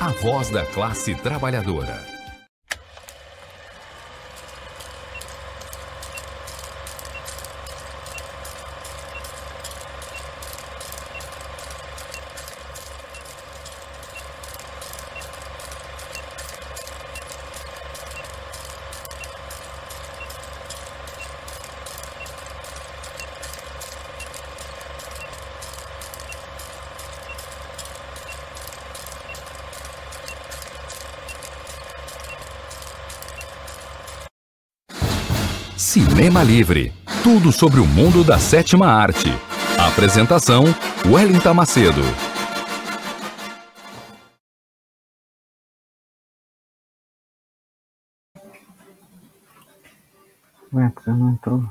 a voz da classe trabalhadora. Cinema Livre. Tudo sobre o mundo da sétima arte. Apresentação: Wellington Macedo. Ué, você não entrou.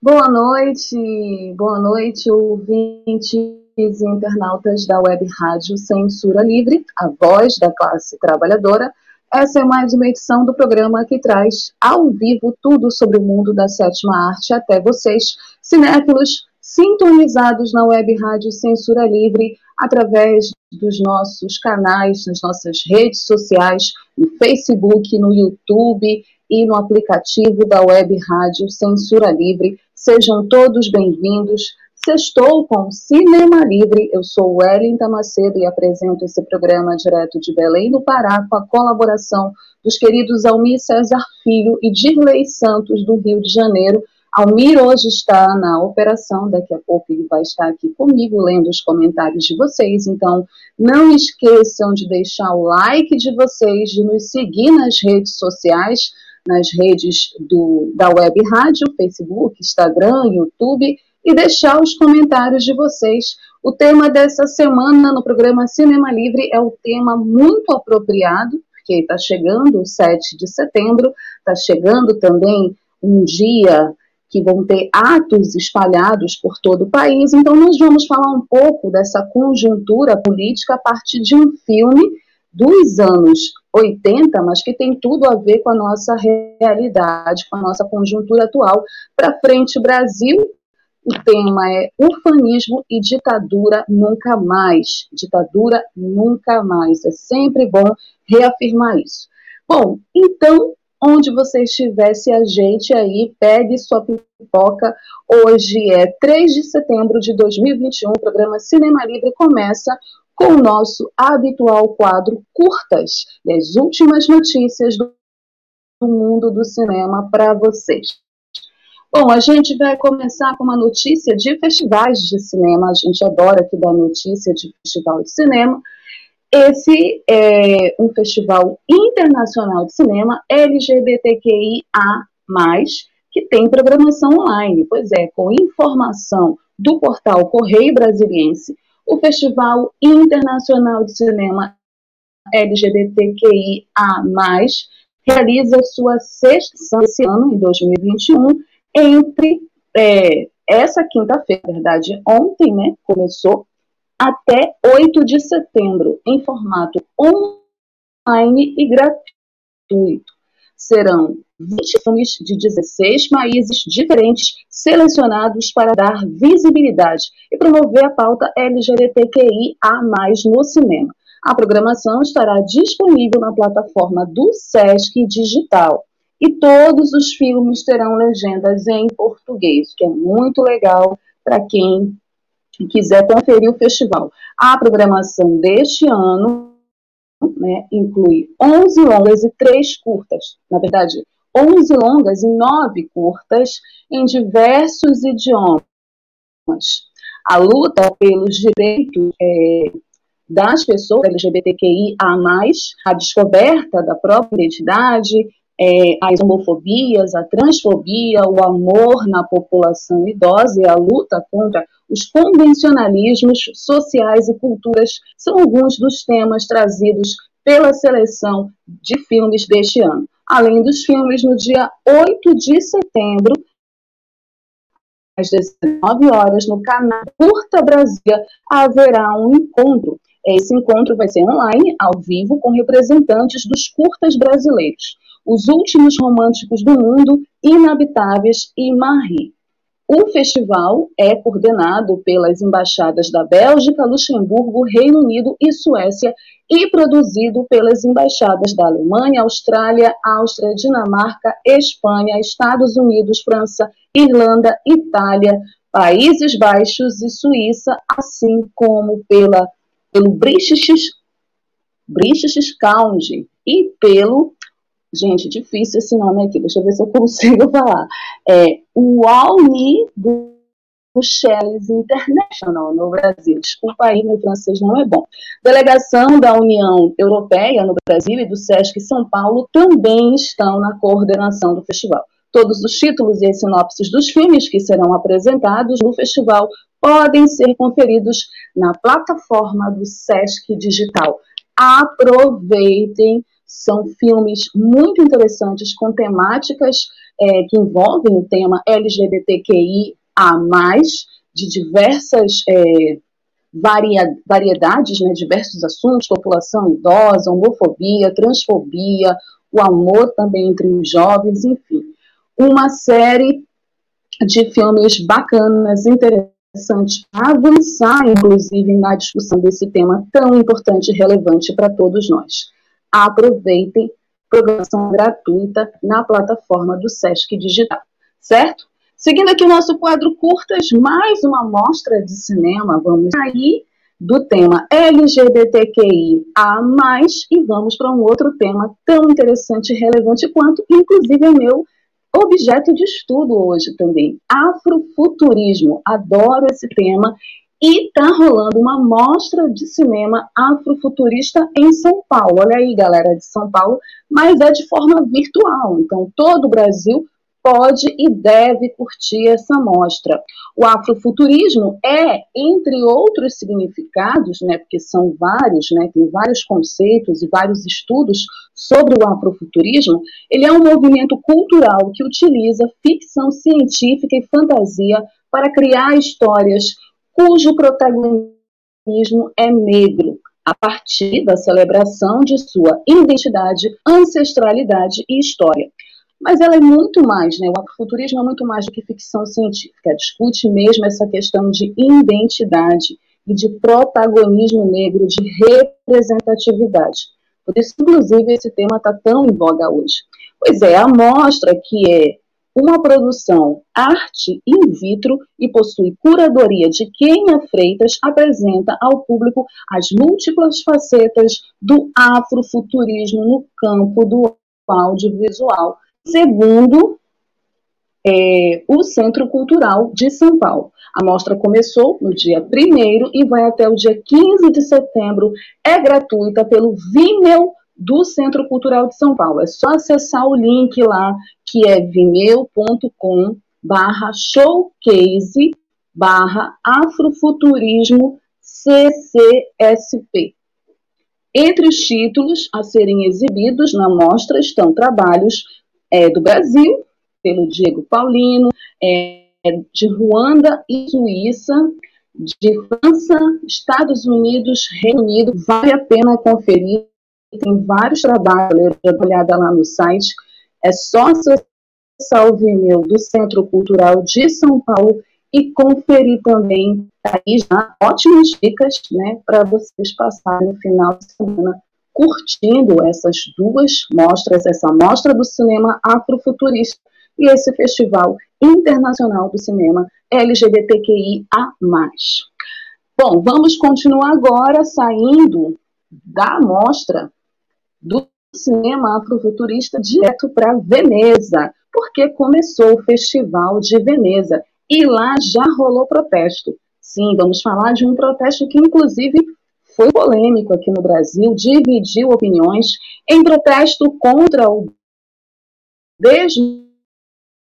Boa noite, boa noite, ouvinte e internautas da Web Rádio Censura Livre, a voz da classe trabalhadora. Essa é mais uma edição do programa que traz ao vivo tudo sobre o mundo da sétima arte até vocês, cinéfilos, sintonizados na Web Rádio Censura Livre através dos nossos canais, nas nossas redes sociais, no Facebook, no YouTube e no aplicativo da Web Rádio Censura Livre. Sejam todos bem-vindos Sextou com Cinema Livre. Eu sou Wellington Macedo e apresento esse programa direto de Belém do Pará com a colaboração dos queridos Almir César Filho e Dirley Santos do Rio de Janeiro. Almir hoje está na operação, daqui a pouco ele vai estar aqui comigo lendo os comentários de vocês. Então, não esqueçam de deixar o like de vocês, de nos seguir nas redes sociais, nas redes do, da Web Rádio, Facebook, Instagram, YouTube e deixar os comentários de vocês. O tema dessa semana no programa Cinema Livre é o tema muito apropriado, porque está chegando o 7 de setembro, está chegando também um dia que vão ter atos espalhados por todo o país. Então, nós vamos falar um pouco dessa conjuntura política a partir de um filme dos anos 80, mas que tem tudo a ver com a nossa realidade, com a nossa conjuntura atual. Para frente, Brasil, o tema é ufanismo e ditadura nunca mais. Ditadura nunca mais. É sempre bom reafirmar isso. Bom, então, onde você estiver, se ajeite aí, pegue sua pipoca. Hoje é 3 de setembro de 2021. O programa Cinema Livre começa com o nosso habitual quadro Curtas e as últimas notícias do mundo do cinema para vocês. Bom, a gente vai começar com uma notícia de festivais de cinema. A gente adora aqui dar notícia de festival de cinema. Esse é um festival internacional de cinema LGBTQIA+, que tem programação online. Pois é, com informação do portal Correio Brasiliense, o Festival Internacional de Cinema LGBTQIA+, realiza sua sexta edição esse ano, em 2021, entre é, essa quinta-feira, na verdade, ontem, né, começou, até 8 de setembro, em formato online e gratuito. Serão 20 filmes de 16 países diferentes selecionados para dar visibilidade e promover a pauta LGBTQIA+, no cinema. A programação estará disponível na plataforma do Sesc Digital e todos os filmes terão legendas em português, que é muito legal para quem quiser conferir o festival. A programação deste ano né, inclui 11 longas e 3 curtas. Na verdade, 11 longas e 9 curtas em diversos idiomas. A luta pelos direitos é, das pessoas LGBTQIA+, a descoberta da própria identidade é, as homofobias, a transfobia, o amor na população idosa e a luta contra os convencionalismos sociais e culturas são alguns dos temas trazidos pela seleção de filmes deste ano. Além dos filmes, no dia 8 de setembro, às 19 horas, no canal Curta Brasília, haverá um encontro. Esse encontro vai ser online, ao vivo, com representantes dos curtas brasileiros. Os Últimos Românticos do Mundo, Inabitáveis e Marie. O festival é coordenado pelas embaixadas da Bélgica, Luxemburgo, Reino Unido e Suécia e produzido pelas embaixadas da Alemanha, Austrália, Áustria, Dinamarca, Espanha, Estados Unidos, França, Irlanda, Itália, Países Baixos e Suíça, assim como pela, pelo British, Council e pelo Gente, difícil esse nome aqui, deixa eu ver se eu consigo falar. É o do Bruxelas International no Brasil. Desculpa aí, meu francês não é bom. Delegação da União Europeia no Brasil e do SESC São Paulo também estão na coordenação do festival. Todos os títulos e as sinopses dos filmes que serão apresentados no festival podem ser conferidos na plataforma do SESC Digital. Aproveitem são filmes muito interessantes com temáticas é, que envolvem o tema LGBTQI a mais, de diversas é, varia, variedades, né, diversos assuntos, população idosa, homofobia, transfobia, o amor também entre os jovens, enfim. Uma série de filmes bacanas, interessantes, para avançar, inclusive, na discussão desse tema tão importante e relevante para todos nós aproveitem programação gratuita na plataforma do Sesc Digital, certo? Seguindo aqui o nosso quadro curtas, mais uma mostra de cinema, vamos sair do tema LGBTQI a mais e vamos para um outro tema tão interessante e relevante quanto, inclusive, é meu objeto de estudo hoje também, afrofuturismo. Adoro esse tema e tá rolando uma mostra de cinema afrofuturista em São Paulo. Olha aí, galera de São Paulo, mas é de forma virtual. Então, todo o Brasil pode e deve curtir essa mostra. O afrofuturismo é, entre outros significados, né, porque são vários, né, tem vários conceitos e vários estudos sobre o afrofuturismo, ele é um movimento cultural que utiliza ficção científica e fantasia para criar histórias cujo protagonismo é negro, a partir da celebração de sua identidade, ancestralidade e história. Mas ela é muito mais, né? O afrofuturismo é muito mais do que ficção científica. Discute mesmo essa questão de identidade e de protagonismo negro, de representatividade. Por isso, inclusive, esse tema está tão em voga hoje. Pois é, a mostra que é uma produção arte in vitro e possui curadoria de Kenia Freitas, apresenta ao público as múltiplas facetas do afrofuturismo no campo do audiovisual, segundo é, o Centro Cultural de São Paulo. A mostra começou no dia 1 e vai até o dia 15 de setembro. É gratuita pelo Vimeo do Centro Cultural de São Paulo. É só acessar o link lá, que é vimeo.com barra showcase barra afrofuturismo CCSP. Entre os títulos a serem exibidos na mostra estão trabalhos é, do Brasil, pelo Diego Paulino, é, de Ruanda e Suíça, de França, Estados Unidos, Reino Unido. Vale a pena conferir tem vários trabalhos, dê uma olhada lá no site, é só acessar o Vimeo do Centro Cultural de São Paulo e conferir também aí já ótimas dicas, né, para vocês passarem no final de semana curtindo essas duas mostras, essa mostra do cinema afrofuturista e esse festival internacional do cinema LGBTQIA+. Bom, vamos continuar agora saindo da mostra do cinema afrofuturista direto para Veneza, porque começou o Festival de Veneza e lá já rolou protesto. Sim, vamos falar de um protesto que, inclusive, foi polêmico aqui no Brasil, dividiu opiniões em protesto contra o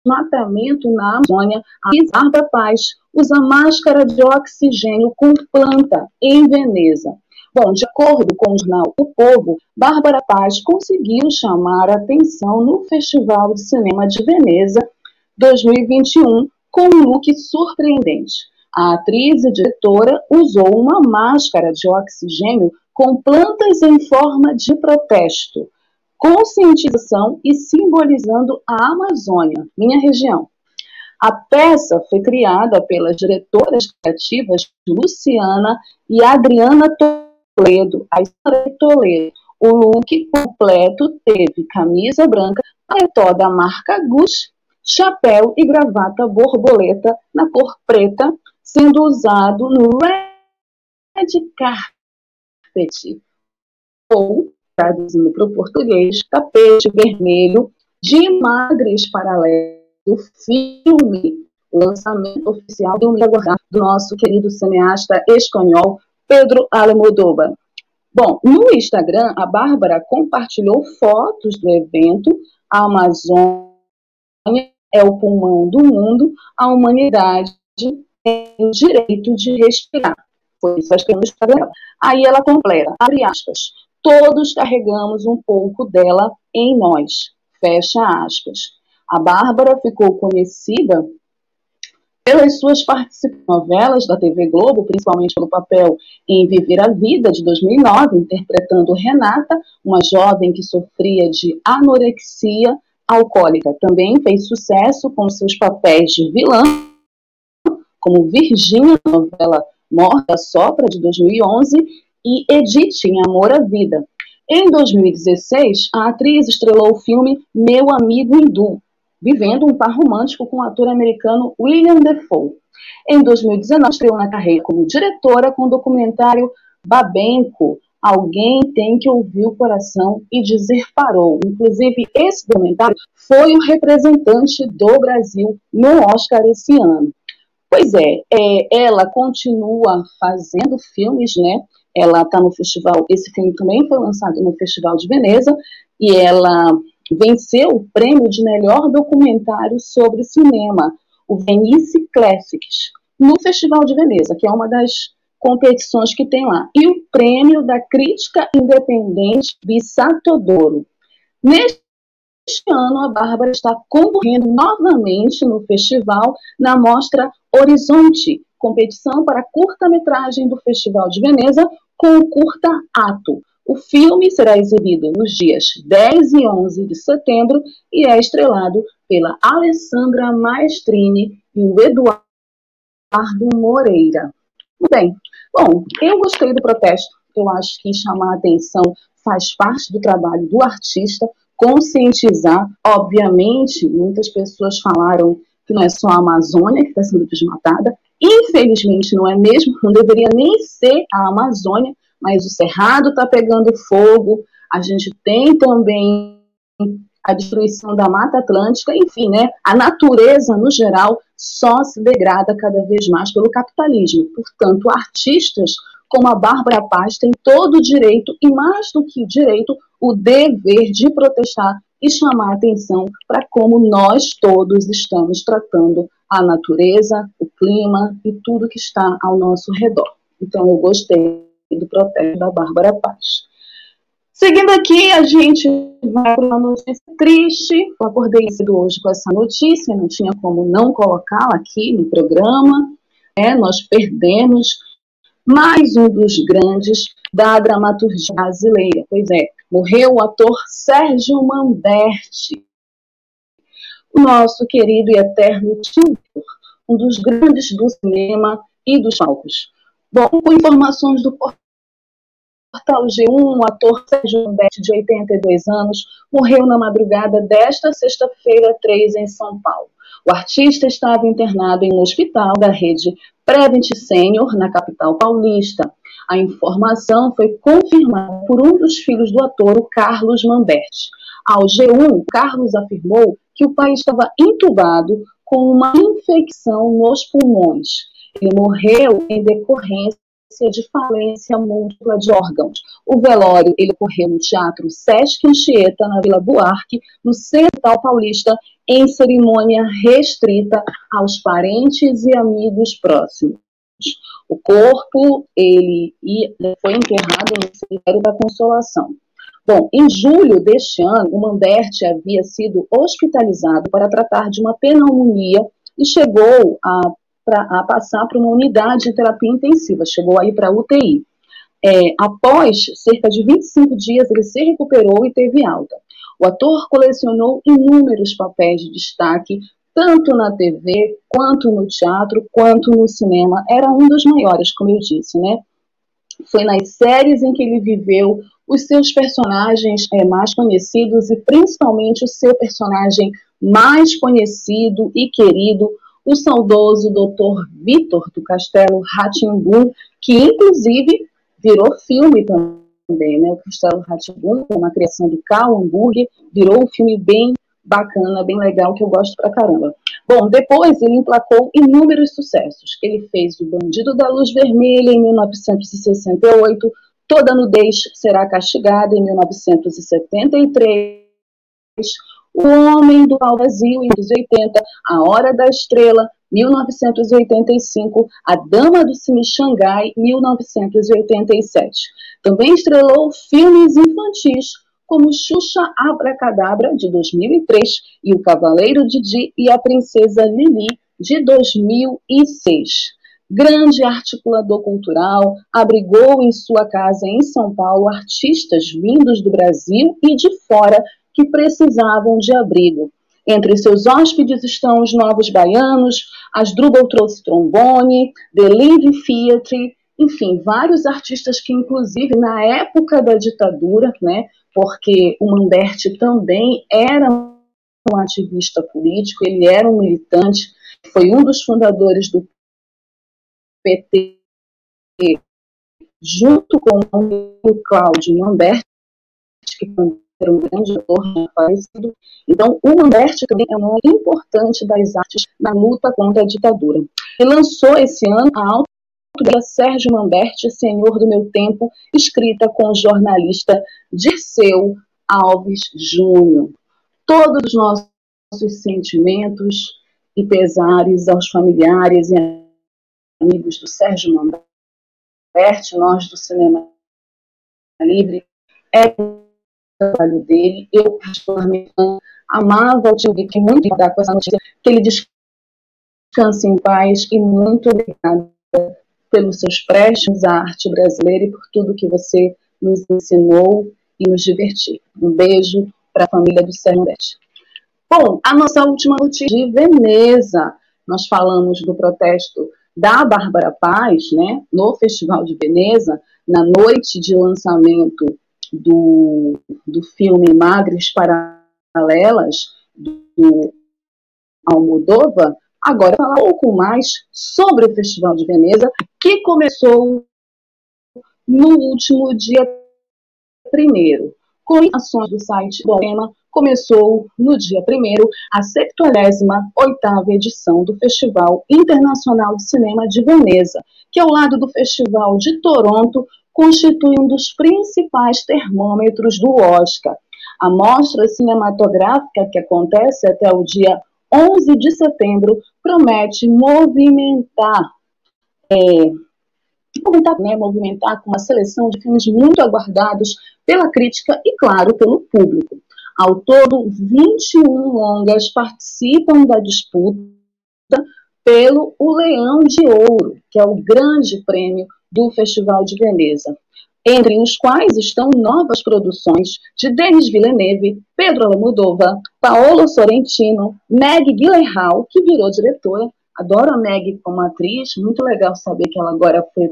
desmatamento na Amazônia, a Bárbara Paz usa máscara de oxigênio com planta em Veneza. Bom, de acordo com o jornal O Povo, Bárbara Paz conseguiu chamar atenção no Festival de Cinema de Veneza 2021 com um look surpreendente. A atriz e diretora usou uma máscara de oxigênio com plantas em forma de protesto, conscientização e simbolizando a Amazônia, minha região. A peça foi criada pelas diretoras criativas Luciana e Adriana Toledo, a Toledo. O look completo teve camisa branca, paletó da marca Gucci, chapéu e gravata borboleta na cor preta, sendo usado no red carpet, ou, traduzindo para o português, tapete vermelho de imagens paralelas do filme, lançamento oficial do do nosso querido cineasta espanhol Pedro Almodóvar. Bom, no Instagram, a Bárbara compartilhou fotos do evento A Amazônia é o pulmão do mundo, a humanidade o direito de respirar. Foi isso que no Instagram. Aí ela completa, abre aspas, todos carregamos um pouco dela em nós, fecha aspas. A Bárbara ficou conhecida pelas suas novelas da TV Globo, principalmente pelo papel em Viver a Vida, de 2009, interpretando Renata, uma jovem que sofria de anorexia alcoólica. Também fez sucesso com seus papéis de vilã, como Virgínia, novela Morta Sopra, de 2011, e Edith, em Amor à Vida. Em 2016, a atriz estrelou o filme Meu Amigo Hindu, vivendo um par romântico com o ator americano William Defoe. Em 2019, estreou na carreira como diretora com o documentário Babenco, Alguém tem que ouvir o coração e dizer parou. Inclusive, esse documentário foi o representante do Brasil no Oscar esse ano. Pois é, é ela continua fazendo filmes, né? Ela está no festival, esse filme também foi lançado no Festival de Veneza, e ela venceu o prêmio de melhor documentário sobre cinema, o Venice Classics, no Festival de Veneza, que é uma das competições que tem lá. E o prêmio da crítica independente Bissato Douro. Neste ano, a Bárbara está concorrendo novamente no festival na mostra Horizonte, competição para curta-metragem do Festival de Veneza, com o curta Ato. O filme será exibido nos dias 10 e 11 de setembro e é estrelado pela Alessandra Maestrini e o Eduardo Moreira. Muito bem. Bom, eu gostei do protesto. Eu acho que chamar a atenção faz parte do trabalho do artista, conscientizar. Obviamente, muitas pessoas falaram que não é só a Amazônia que está sendo desmatada. Infelizmente, não é mesmo. Não deveria nem ser a Amazônia, mas o Cerrado está pegando fogo, a gente tem também a destruição da Mata Atlântica, enfim, né, a natureza, no geral, só se degrada cada vez mais pelo capitalismo. Portanto, artistas como a Bárbara Paz têm todo o direito, e mais do que direito, o dever de protestar e chamar atenção para como nós todos estamos tratando a natureza, o clima e tudo que está ao nosso redor. Então, eu gostei do protesto da Bárbara Paz. Seguindo aqui, a gente vai para uma notícia triste. Eu acordei cedo hoje com essa notícia, não tinha como não colocá-la aqui no programa. É, nós perdemos mais um dos grandes da dramaturgia brasileira. Pois é, morreu o ator Sérgio Manberti, o nosso querido e eterno tio, um dos grandes do cinema e dos palcos. Bom, com informações do portal G1, o ator Sérgio Humberto, de 82 anos, morreu na madrugada desta sexta-feira 3 em São Paulo. O artista estava internado em um hospital da rede Prevent Senior, na capital paulista. A informação foi confirmada por um dos filhos do ator, o Carlos Mamberti. Ao G1, Carlos afirmou que o pai estava entubado com uma infecção nos pulmões. Ele morreu em decorrência de falência múltipla de órgãos. O velório ele ocorreu no Teatro Sesc Anchieta, na Vila Buarque, no Central Paulista, em cerimônia restrita aos parentes e amigos próximos. O corpo ele foi enterrado no cemitério da Consolação. Bom, em julho deste ano, o Manberti havia sido hospitalizado para tratar de uma pneumonia e chegou a, pra, a passar para uma unidade de terapia intensiva, chegou aí para UTI. É, após cerca de 25 dias, ele se recuperou e teve alta. O ator colecionou inúmeros papéis de destaque, tanto na TV, quanto no teatro, quanto no cinema. Era um dos maiores, como eu disse, né? Foi nas séries em que ele viveu os seus personagens é, mais conhecidos e principalmente o seu personagem mais conhecido e querido, o saudoso Dr. Vitor do Castelo Ratimbun, que inclusive virou filme também, né? O Castelo Ratimbun, uma criação do Carl Hamburger, virou um filme bem bacana, bem legal, que eu gosto pra caramba. Bom, depois ele emplacou inúmeros sucessos. Ele fez O Bandido da Luz Vermelha em 1968, Toda Nudez Será Castigada em 1973, O Homem do Pau Vazio em 1980, A Hora da Estrela 1985, A Dama do Cine Xangai 1987. Também estrelou filmes infantis como Xuxa Abracadabra, de 2003, e O Cavaleiro Didi e a Princesa Lili, de 2006. Grande articulador cultural, abrigou em sua casa em São Paulo artistas vindos do Brasil e de fora que precisavam de abrigo. Entre seus hóspedes estão os Novos Baianos, as Drubal trouxe trombone, The Live Theatre, enfim, vários artistas que, inclusive, na época da ditadura, né, porque o Manberti também era um ativista político, ele era um militante, foi um dos fundadores do PT, junto com o Cláudio Manberti, que era um grande autor falecido. Então, o Manberti também é um nome importante das artes na luta contra a ditadura. Ele lançou esse ano a portuguesa Sérgio Manberti, Senhor do Meu Tempo, escrita com o jornalista Dirceu Alves Júnior. Todos os nossos sentimentos e pesares aos familiares e amigos do Sérgio Manberti, nós do Cinema Livre, é o trabalho dele. Eu, particularmente, amava o tio que muito dar com essa notícia, que ele descanse em paz e muito obrigada pelos seus préstimos à arte brasileira e por tudo que você nos ensinou e nos divertiu. Um beijo para a família do Serrandete. Bom, a nossa última notícia de Veneza. Nós falamos do protesto da Bárbara Paz, né, no Festival de Veneza, na noite de lançamento do, do filme Magres Paralelas, do Almodova, Agora, falar um pouco mais sobre o Festival de Veneza, que começou no último dia 1 com ações do site do Alema, começou no dia 1 a 78ª edição do Festival Internacional de Cinema de Veneza, que ao lado do Festival de Toronto constitui um dos principais termômetros do Oscar. A mostra cinematográfica que acontece até o dia 11 de setembro promete movimentar, é, movimentar, né, movimentar com uma seleção de filmes muito aguardados pela crítica e, claro, pelo público. Ao todo, 21 longas participam da disputa pelo O Leão de Ouro, que é o grande prêmio do Festival de Veneza entre os quais estão novas produções de Denis Villeneuve, Pedro Almodóvar, Paolo Sorrentino, Meg Gyllenhaal, que virou diretora. Adoro a Meg como atriz, muito legal saber que ela agora foi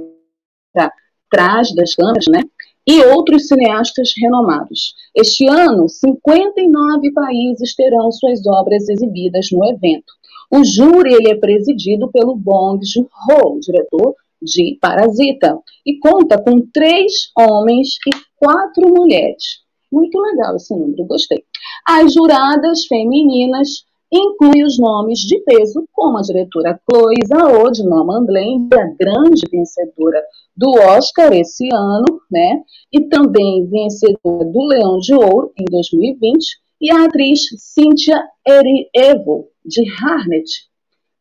para trás das câmeras, né? E outros cineastas renomados. Este ano, 59 países terão suas obras exibidas no evento. O júri ele é presidido pelo Bong Joon-ho, diretor de Parasita, e conta com três homens e quatro mulheres. Muito legal esse número, gostei. As juradas femininas inclui os nomes de peso, como a diretora Chloe Zhao, de Nomadland, a grande vencedora do Oscar esse ano, né? E também vencedora do Leão de Ouro em 2020, e a atriz Cynthia Erivo, de Harnet.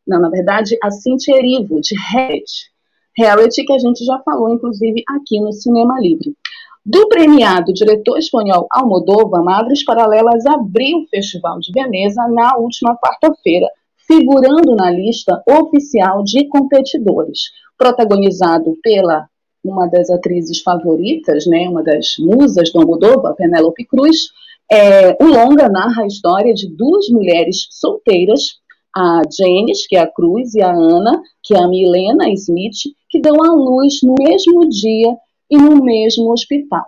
Não, na verdade, a Cynthia Erivo, de Harriet. Harriet, que a gente já falou, inclusive, aqui no Cinema Livre. Do premiado diretor espanhol Almodóvar, Madres Paralelas abriu o Festival de Veneza na última quarta-feira, figurando na lista oficial de competidores. Protagonizado pela uma das atrizes favoritas, né, uma das musas do Almodóvar, Penélope Cruz, é, o longa narra a história de duas mulheres solteiras, a Janice, que é a Cruz, e a Ana, que é a Milena Smith, que dão à luz no mesmo dia e no mesmo hospital.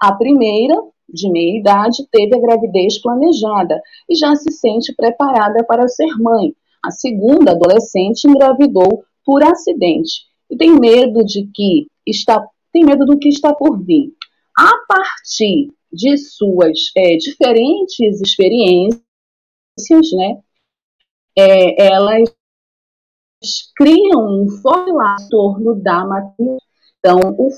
A primeira, de meia idade, teve a gravidez planejada e já se sente preparada para ser mãe. A segunda, adolescente, engravidou por acidente e tem medo de que está tem medo do que está por vir. A partir de suas é, diferentes experiências, né, é, elas criam um forte laço em torno da maternidade. Então, o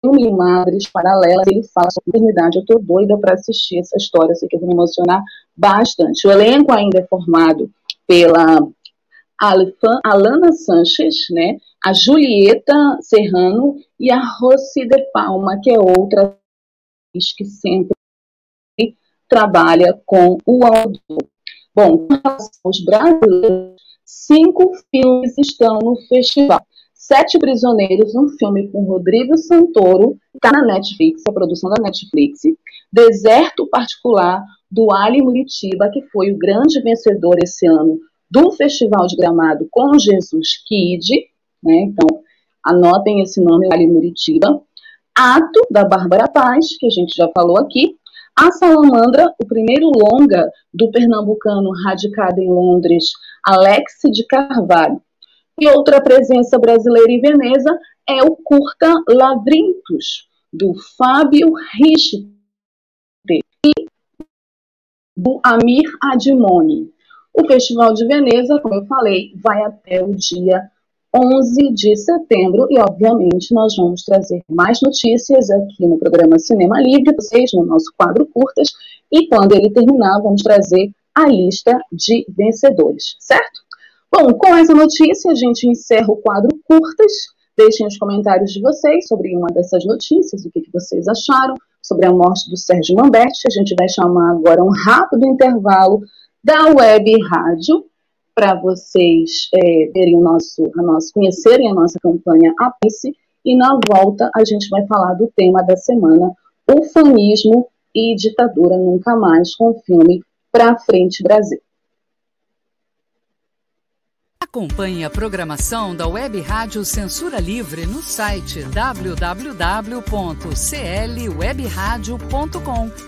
filme Madres Paralelas, ele fala sobre maternidade. Eu estou doida para assistir essa história, sei que eu vou me emocionar bastante. O elenco ainda é formado pela Alana Sanches, né, a Julieta Serrano e a Rossi de Palma, que é outra que sempre trabalha com o autor. Bom, aos brasileiros, cinco filmes estão no festival. Sete Prisioneiros, um filme com Rodrigo Santoro, está na Netflix, a produção da Netflix. Deserto Particular, do Ali Muritiba, que foi o grande vencedor esse ano do Festival de Gramado com Jesus Kid. Né? Então, anotem esse nome, Ali Muritiba. Ato, da Bárbara Paz, que a gente já falou aqui. A Salamandra, o primeiro longa do pernambucano radicado em Londres, Alex de Carvalho. E outra presença brasileira em Veneza é o curta Lavrintos, do Fábio Richter e do Amir Adimoni. O Festival de Veneza, como eu falei, vai até o dia 11 de setembro e, obviamente, nós vamos trazer mais notícias aqui no programa Cinema Livre, vocês, no nosso quadro Curtas, e quando ele terminar, vamos trazer a lista de vencedores, certo? Bom, com essa notícia, a gente encerra o quadro Curtas. Deixem os comentários de vocês sobre uma dessas notícias, o que, vocês acharam sobre a morte do Sérgio Mamberti. A gente vai chamar agora um rápido intervalo da web rádio para vocês é, verem o nosso, a nosso, conhecerem a nossa campanha Apice e na volta a gente vai falar do tema da semana, ufanismo e ditadura nunca mais, com o filme Pra Frente Brasil. Acompanhe a programação da Web Rádio Censura Livre no site www.clwebradio.com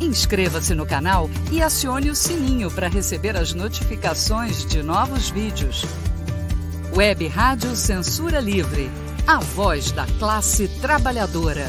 Inscreva-se no canal e acione o sininho para receber as notificações de novos vídeos. Web Rádio Censura Livre, a voz da classe trabalhadora.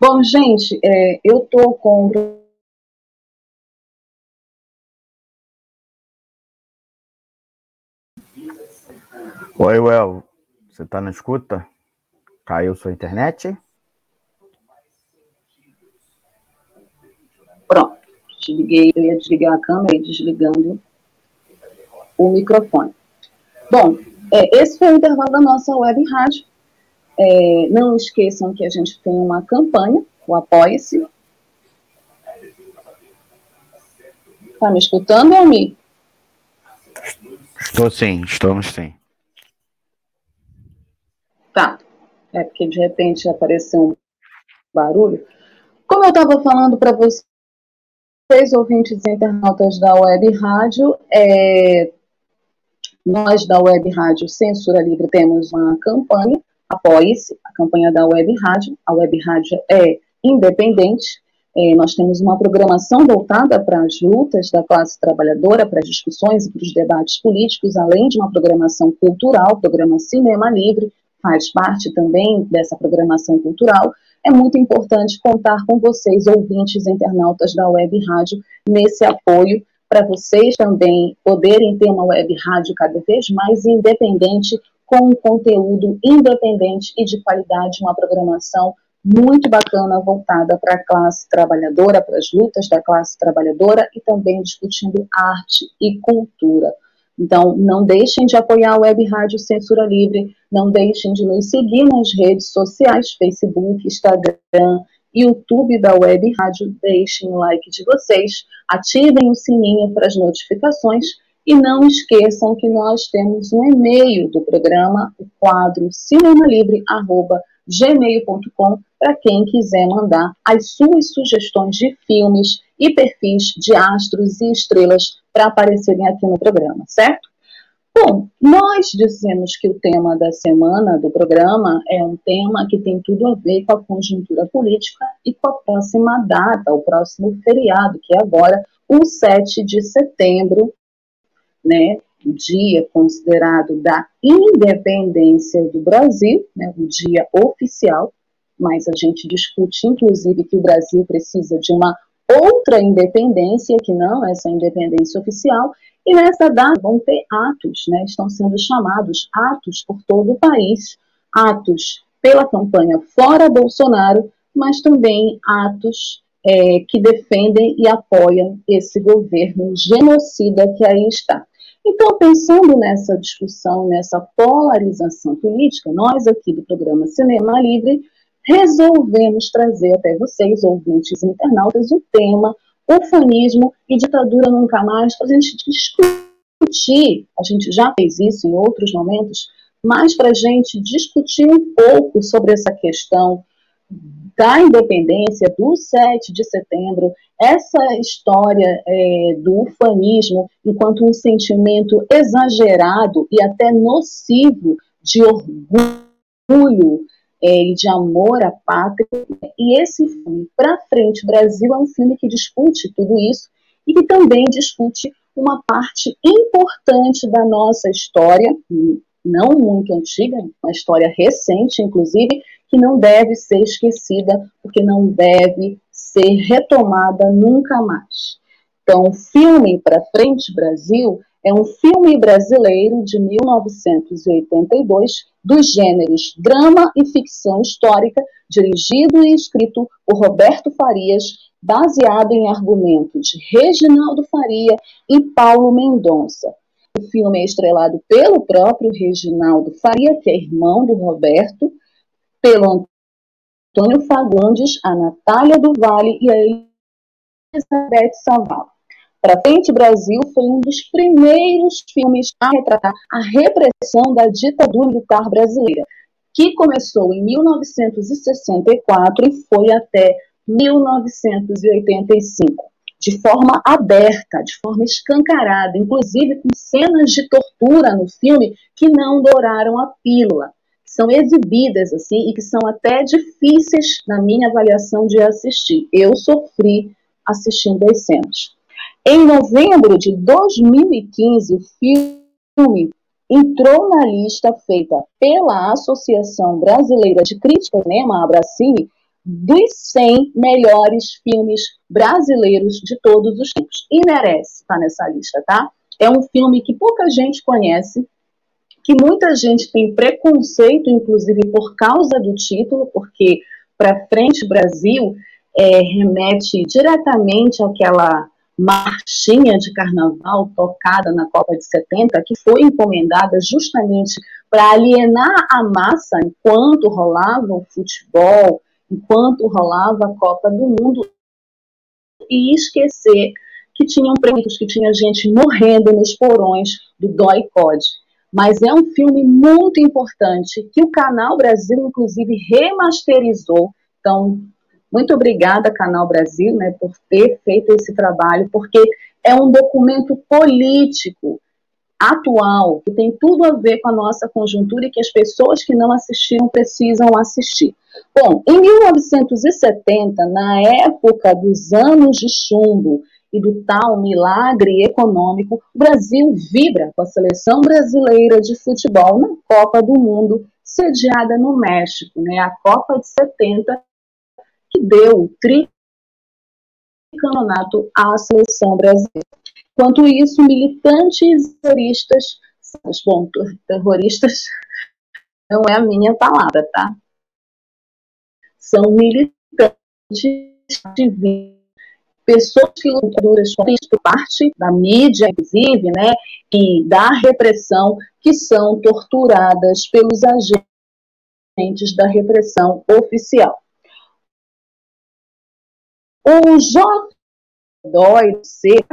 Bom, gente, é, eu estou com. Oi, Well. Você está na escuta? Caiu sua internet? Pronto. Desliguei, eu ia desligar a câmera e desligando o microfone. Bom, é, esse foi o intervalo da nossa web rádio. É, não esqueçam que a gente tem uma campanha, o Apoie-se. Está me escutando, Almi? Estou sim, estamos sim. Tá. É porque de repente apareceu um barulho. Como eu estava falando para vocês, ouvintes e internautas da Web Rádio, é, nós da Web Rádio Censura Livre temos uma campanha Apoie-se, a campanha da Web Rádio. A Web Rádio é independente. É, nós temos uma programação voltada para as lutas da classe trabalhadora, para as discussões e para os debates políticos, além de uma programação cultural, programa Cinema Livre, faz parte também dessa programação cultural. É muito importante contar com vocês, ouvintes internautas da Web Rádio, nesse apoio para vocês também poderem ter uma web rádio cada vez mais independente com um conteúdo independente e de qualidade, uma programação muito bacana voltada para a classe trabalhadora, para as lutas da classe trabalhadora e também discutindo arte e cultura. Então, não deixem de apoiar a Web Rádio Censura Livre, não deixem de nos seguir nas redes sociais, Facebook, Instagram, YouTube da Web Rádio, deixem o like de vocês, ativem o sininho para as notificações e não esqueçam que nós temos um e-mail do programa, o quadro cinemalivre.gmail.com, para quem quiser mandar as suas sugestões de filmes e perfis de astros e estrelas para aparecerem aqui no programa, certo? Bom, nós dizemos que o tema da semana do programa é um tema que tem tudo a ver com a conjuntura política e com a próxima data, o próximo feriado, que é agora o 7 de setembro, né, o dia considerado da independência do Brasil, né, o dia oficial, mas a gente discute, inclusive, que o Brasil precisa de uma outra independência, que não essa independência oficial, e nessa data vão ter atos, né, estão sendo chamados atos por todo o país, atos pela campanha fora Bolsonaro, mas também atos é, que defendem e apoiam esse governo genocida que aí está. Então, pensando nessa discussão, nessa polarização política, nós aqui do programa Cinema Livre resolvemos trazer até vocês, ouvintes e internautas, o tema ufanismo e ditadura nunca mais, para a gente discutir. A gente já fez isso em outros momentos, mas para a gente discutir um pouco sobre essa questão da independência, do 7 de setembro, essa história é, do ufanismo enquanto um sentimento exagerado e até nocivo de orgulho é, e de amor à pátria. E esse filme, Pra Frente Brasil, é um filme que discute tudo isso e que também discute uma parte importante da nossa história, não muito antiga, uma história recente, inclusive, que não deve ser esquecida, porque não deve ser retomada nunca mais. Então, o filme Para Frente Brasil é um filme brasileiro de 1982 dos gêneros drama e ficção histórica, dirigido e escrito por Roberto Farias, baseado em argumentos de Reginaldo Faria e Paulo Mendonça. O filme é estrelado pelo próprio Reginaldo Faria, que é irmão do Roberto, pelo Antônio Fagundes, a Natália do Vale e a Elizabeth Saval. Para Frente Brasil foi um dos primeiros filmes a retratar a repressão da ditadura militar brasileira, que começou em 1964 e foi até 1985 de forma aberta, de forma escancarada, inclusive com cenas de tortura no filme que não douraram a pílula. São exibidas assim e que são até difíceis na minha avaliação de assistir. Eu sofri assistindo as cenas. Em novembro de 2015, o filme entrou na lista feita pela Associação Brasileira de Crítica Cinema, Abracine, dos 100 melhores filmes brasileiros de todos os tempos. E merece estar nessa lista, tá? É um filme que pouca gente conhece, que muita gente tem preconceito, inclusive por causa do título, porque para frente Brasil é, remete diretamente àquela marchinha de carnaval tocada na Copa de 70, que foi encomendada justamente para alienar a massa enquanto rolava o futebol, enquanto rolava a Copa do Mundo e esquecer que tinham pretos, que tinha gente morrendo nos porões do Dói Code. Mas é um filme muito importante que o Canal Brasil, inclusive, remasterizou. Então, muito obrigada, Canal Brasil, né, por ter feito esse trabalho, porque é um documento político atual, que tem tudo a ver com a nossa conjuntura e que as pessoas que não assistiram precisam assistir. Bom, em 1970, na época dos anos de chumbo e do tal milagre econômico, o Brasil vibra com a seleção brasileira de futebol na Copa do Mundo, sediada no México, né? A Copa de 70, que deu o tricampeonato à seleção brasileira. Enquanto isso, militantes terroristas, bom, terroristas não é a minha palavra, tá? São militantes civis, pessoas que lutam por parte da mídia, inclusive, né, e da repressão, que são torturadas pelos agentes da repressão oficial. O J. Dói ser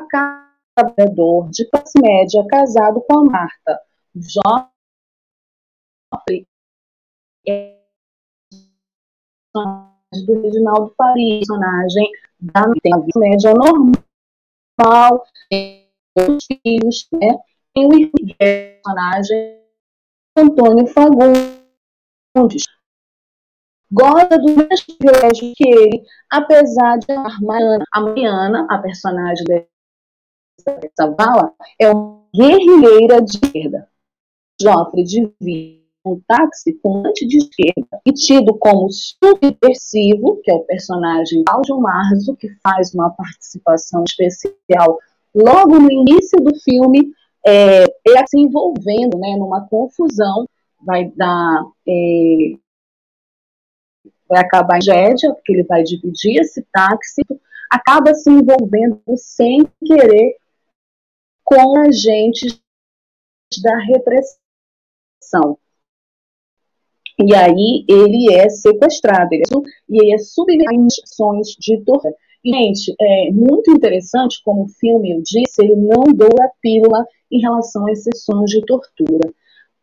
trabalhador de classe média casado com a Marta. Joffre é do Reginaldo Faria, personagem da tem a vida média normal, tem dois filhos, né? Tem o personagem Antônio Fagundes. Gosta do mesmo privilégio que ele, apesar de amar Mariana. A Mariana, a personagem essa bala é uma guerrilheira de esquerda. Joffre divide um táxi um de esquerda e tido como subversivo, que é o personagem Cláudio Marzo, que faz uma participação especial logo no início do filme, é, ele se envolvendo né, numa confusão, vai dar. É, vai acabar em tragédia, porque ele vai dividir esse táxi, acaba se envolvendo sem querer com agentes da repressão. E aí ele é sequestrado ele é, e ele é submetido a instruções de tortura. Gente, é muito interessante como o filme, eu disse, ele não doura pílula em relação às sessões de tortura.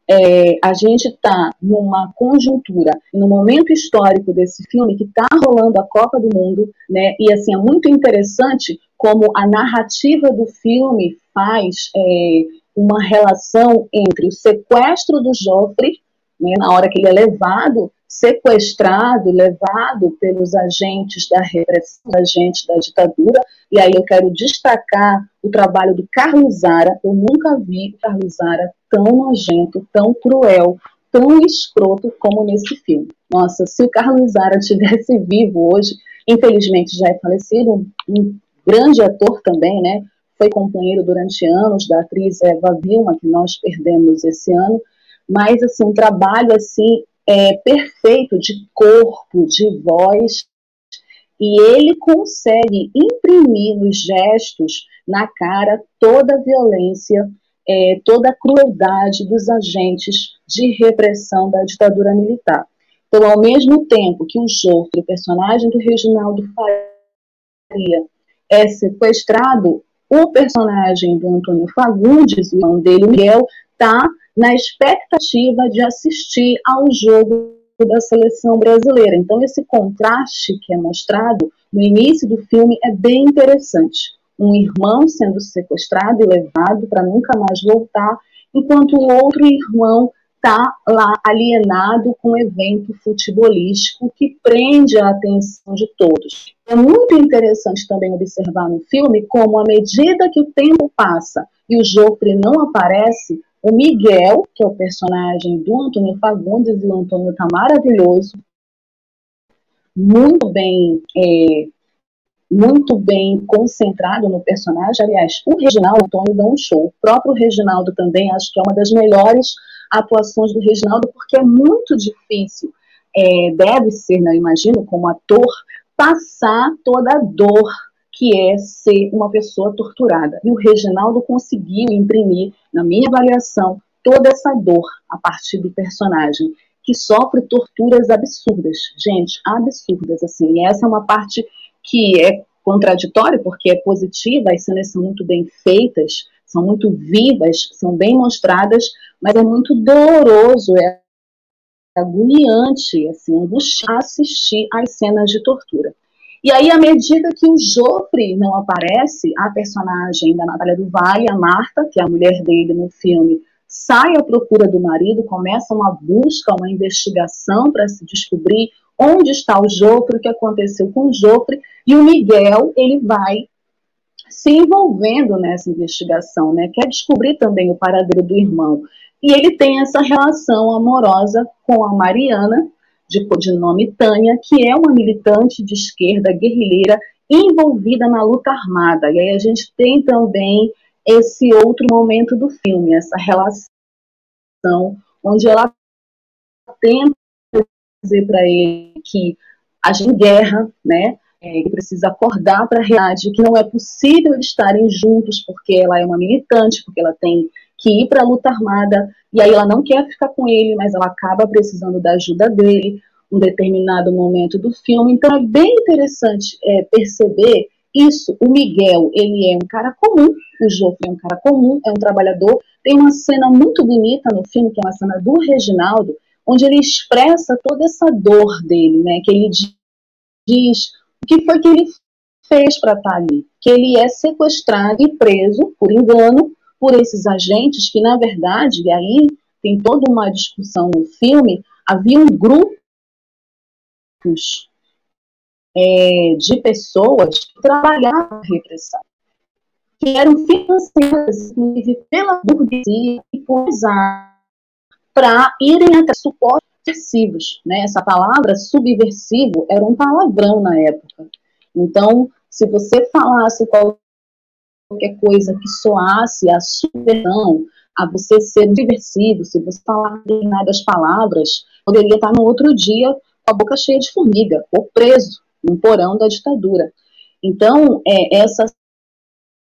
É, a gente está numa conjuntura, no momento histórico desse filme, que está rolando a Copa do Mundo, né? E assim, é muito interessante como a narrativa do filme faz é, uma relação entre o sequestro do Joffre, né, na hora que ele é levado, sequestrado, levado pelos agentes da repressão, agentes da ditadura, e aí eu quero destacar o trabalho do Carlos Zara, eu nunca vi Carlos Zara tão nojento, tão cruel, tão escroto como nesse filme. Nossa, se o Carlos Zara tivesse vivo hoje, infelizmente já é falecido, um, um grande ator também, né? Foi companheiro durante anos da atriz Eva Vilma, que nós perdemos esse ano, mas assim, um trabalho assim é, perfeito de corpo, de voz, e ele consegue imprimir nos gestos, na cara, toda a violência é, toda a crueldade dos agentes de repressão da ditadura militar. Então, ao mesmo tempo que o Jofre, o personagem do Reginaldo Faria, é sequestrado, o personagem do Antônio Fagundes, o irmão dele, Miguel, está na expectativa de assistir ao jogo da seleção brasileira. Então, esse contraste que é mostrado no início do filme é bem interessante. Um irmão sendo sequestrado e levado para nunca mais voltar, enquanto o outro irmão está lá alienado com um evento futebolístico que prende a atenção de todos. É muito interessante também observar no filme como, à medida que o tempo passa e o Joffre não aparece, o Miguel, que é o personagem do Antônio Fagundes, e o Antônio está maravilhoso, muito bem, é, muito bem concentrado no personagem. Aliás, o Reginaldo Antônio dá um show. O próprio Reginaldo também, acho que é uma das melhores atuações do Reginaldo, porque é muito difícil, é, deve ser, né, eu imagino, como ator, passar toda a dor que é ser uma pessoa torturada. E o Reginaldo conseguiu imprimir, na minha avaliação, toda essa dor a partir do personagem, que sofre torturas absurdas, gente, absurdas, assim. E essa é uma parte que é contraditória, porque é positiva, as cenas são muito bem feitas, são muito vivas, são bem mostradas, mas é muito doloroso, é agoniante, assim, angustiar assistir às cenas de tortura. E aí, à medida que o Joffre não aparece, a personagem da Natália do Vale, a Marta, que é a mulher dele no filme, sai à procura do marido, começa uma busca, uma investigação para se descobrir onde está o Joffre, o que aconteceu com o Joffre, e o Miguel, ele vai se envolvendo nessa investigação, né? Quer descobrir também o paradeiro do irmão. E ele tem essa relação amorosa com a Mariana, de, de nome Tânia, que é uma militante de esquerda guerrilheira envolvida na luta armada. E aí a gente tem também esse outro momento do filme, essa relação onde ela tenta dizer para ele que a gente guerra, né? É, que precisa acordar para a realidade que não é possível estarem juntos porque ela é uma militante, porque ela tem que ir para a luta armada, e aí ela não quer ficar com ele, mas ela acaba precisando da ajuda dele um determinado momento do filme. Então é bem interessante é, perceber isso. O Miguel, ele é um cara comum, o Joffre é um cara comum, é um trabalhador. Tem uma cena muito bonita no filme, que é uma cena do Reginaldo, onde ele expressa toda essa dor dele, né? Que ele diz o que foi que ele fez para estar tá ali. Que ele é sequestrado e preso por engano por esses agentes que, na verdade, e aí tem toda uma discussão no filme, havia um grupos é, de pessoas que trabalhavam na repressão, que eram financiadas, inclusive, pela burguesia e por para irem até suportes subversivos. Né? Essa palavra subversivo era um palavrão na época. Então, se você falasse qual qualquer coisa que soasse a subversão, a você ser diversivo, se você falar determinadas palavras, poderia estar no outro dia com a boca cheia de formiga, ou preso num porão da ditadura. Então, é, essa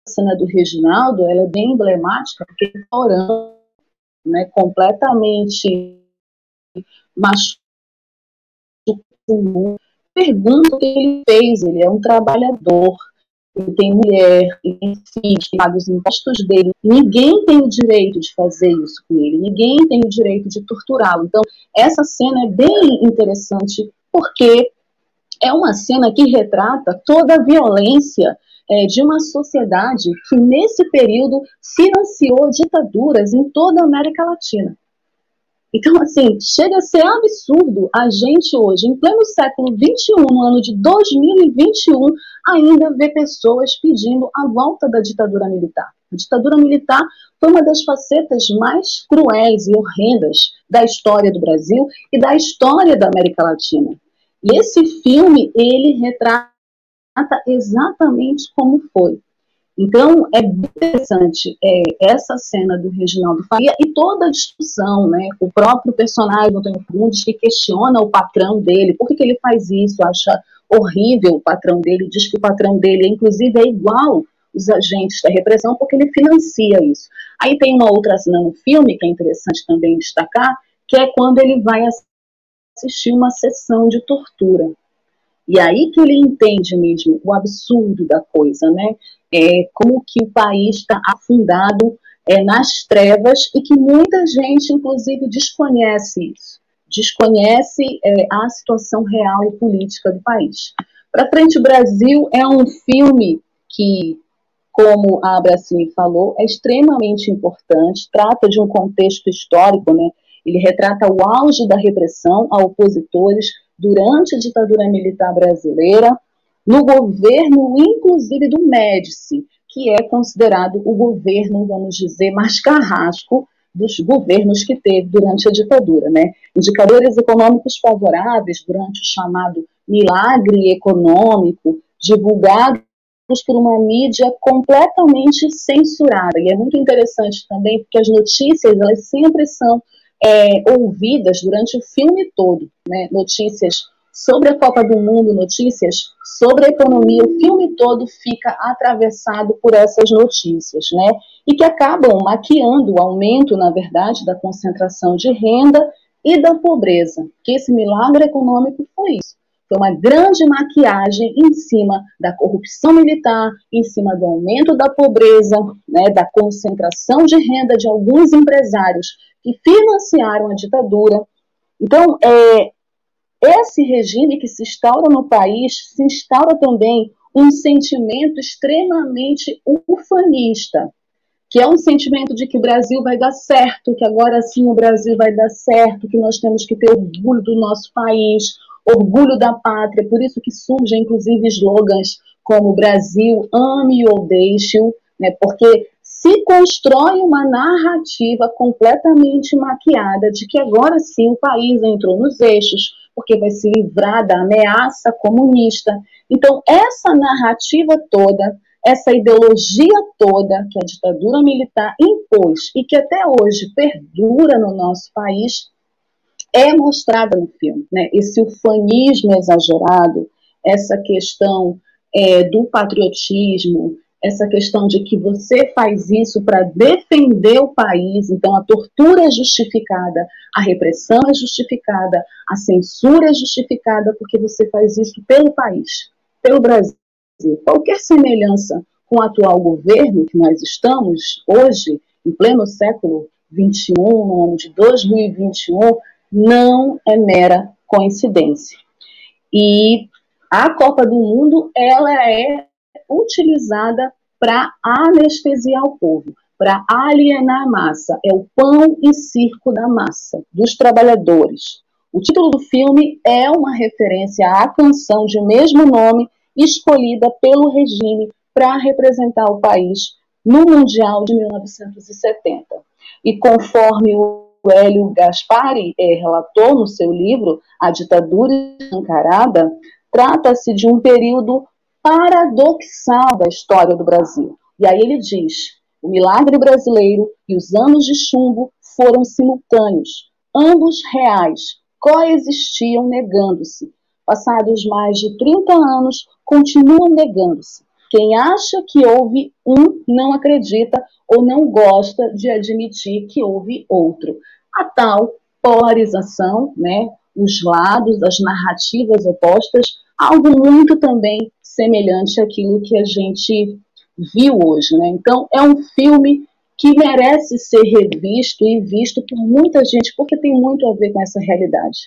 cena do Reginaldo, ela é bem emblemática, porque o porão, né, completamente machucado, pergunta o que ele fez, ele é um trabalhador, ele tem mulher, ele tem filhos, ele paga os impostos dele. Ninguém tem o direito de fazer isso com ele, ninguém tem o direito de torturá-lo. Então, essa cena é bem interessante porque é uma cena que retrata toda a violência é, de uma sociedade que, nesse período, financiou ditaduras em toda a América Latina. Então, assim, chega a ser absurdo a gente hoje, em pleno século XXI, no ano de 2021, ainda ver pessoas pedindo a volta da ditadura militar. A ditadura militar foi uma das facetas mais cruéis e horrendas da história do Brasil e da história da América Latina. E esse filme, ele retrata exatamente como foi. Então, é interessante é, essa cena do Reginaldo Faria e toda a discussão, né? O próprio personagem do Antônio Fagundes que questiona o patrão dele, por que, que ele faz isso, acha horrível o patrão dele, diz que o patrão dele, inclusive, é igual os agentes da repressão, porque ele financia isso. Aí tem uma outra cena no filme que é interessante também destacar, que é quando ele vai assistir uma sessão de tortura. E aí que ele entende mesmo o absurdo da coisa, né? É, como que o país está afundado é, nas trevas e que muita gente, inclusive, desconhece isso, desconhece é, a situação real e política do país. Para Frente Brasil é um filme que, como a Abracine falou, é extremamente importante, trata de um contexto histórico, né? Ele retrata o auge da repressão a opositores durante a ditadura militar brasileira, no governo, inclusive, do Médici, que é considerado o governo, vamos dizer, mais carrasco dos governos que teve durante a ditadura. Né? Indicadores econômicos favoráveis durante o chamado milagre econômico, divulgados por uma mídia completamente censurada. E é muito interessante também, porque as notícias elas sempre são é, ouvidas durante o filme todo. Né? Notícias sobre a Copa do Mundo, notícias sobre a economia, o filme todo fica atravessado por essas notícias, né? E que acabam maquiando o aumento, na verdade, da concentração de renda e da pobreza. Que esse milagre econômico foi isso. Foi uma grande maquiagem em cima da corrupção militar, em cima do aumento da pobreza, né, da concentração de renda de alguns empresários que financiaram a ditadura. Então, é, esse regime que se instaura no país, se instaura também um sentimento extremamente ufanista, que é um sentimento de que o Brasil vai dar certo, que agora sim o Brasil vai dar certo, que nós temos que ter orgulho do nosso país, orgulho da pátria, por isso que surgem inclusive slogans como Brasil ame ou deixe-o, né, porque se constrói uma narrativa completamente maquiada de que agora sim o país entrou nos eixos, porque vai se livrar da ameaça comunista. Então, essa narrativa toda, essa ideologia toda que a ditadura militar impôs e que até hoje perdura no nosso país, é mostrada no filme. Né? Esse ufanismo exagerado, essa questão é, do patriotismo, essa questão de que você faz isso para defender o país, então a tortura é justificada, a repressão é justificada, a censura é justificada porque você faz isso pelo país, pelo Brasil. Qualquer semelhança com o atual governo que nós estamos hoje, em pleno século 21, no ano de 2021, não é mera coincidência. E a Copa do Mundo, ela é utilizada para anestesiar o povo, para alienar a massa. É o pão e circo da massa, dos trabalhadores. O título do filme é uma referência à canção de mesmo nome escolhida pelo regime para representar o país no Mundial de 1970. E conforme o Hélio Gaspari é, relatou no seu livro A Ditadura Encarada, trata-se de um período paradoxal da história do Brasil. E aí ele diz: o milagre brasileiro e os anos de chumbo foram simultâneos, ambos reais, coexistiam negando-se. Passados mais de 30 anos, continuam negando-se. Quem acha que houve um não acredita ou não gosta de admitir que houve outro. A tal polarização, né, os lados, as narrativas opostas, algo muito também semelhante àquilo que a gente viu hoje. Né? Então, é um filme que merece ser revisto e visto por muita gente, porque tem muito a ver com essa realidade.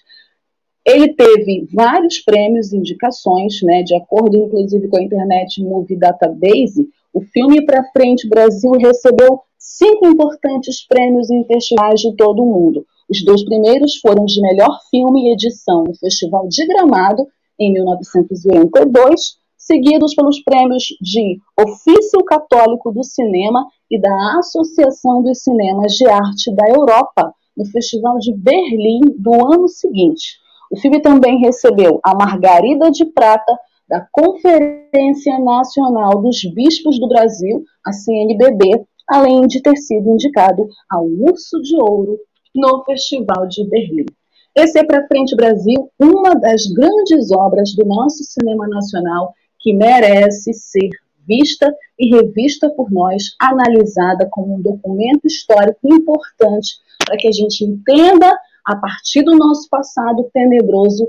Ele teve vários prêmios e indicações, né, de acordo inclusive com a Internet Movie Database, o filme Pra Frente Brasil recebeu cinco importantes prêmios em festivais de todo o mundo. Os dois primeiros foram de melhor filme e edição no Festival de Gramado, em 1982, seguidos pelos prêmios de Ofício Católico do Cinema e da Associação dos Cinemas de Arte da Europa, no Festival de Berlim do ano seguinte. O filme também recebeu a Margarida de Prata da Conferência Nacional dos Bispos do Brasil, a CNBB, além de ter sido indicado ao Urso de Ouro no Festival de Berlim. Esse é para frente Brasil, uma das grandes obras do nosso cinema nacional que merece ser vista e revista por nós, analisada como um documento histórico importante para que a gente entenda, a partir do nosso passado tenebroso,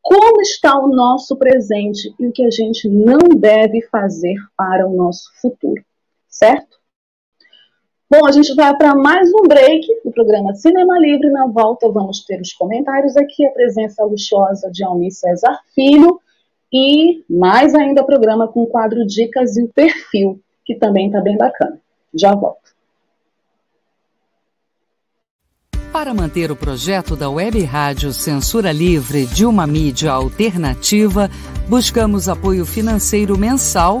como está o nosso presente e o que a gente não deve fazer para o nosso futuro, certo? Bom, a gente vai para mais um break do programa Cinema Livre. Na volta vamos ter os comentários aqui, a presença luxuosa de Almir César Filho e mais ainda o programa com o quadro Dicas e o Perfil, que também está bem bacana. Já volto. Para manter o projeto da Web Rádio Censura Livre de uma mídia alternativa, buscamos apoio financeiro mensal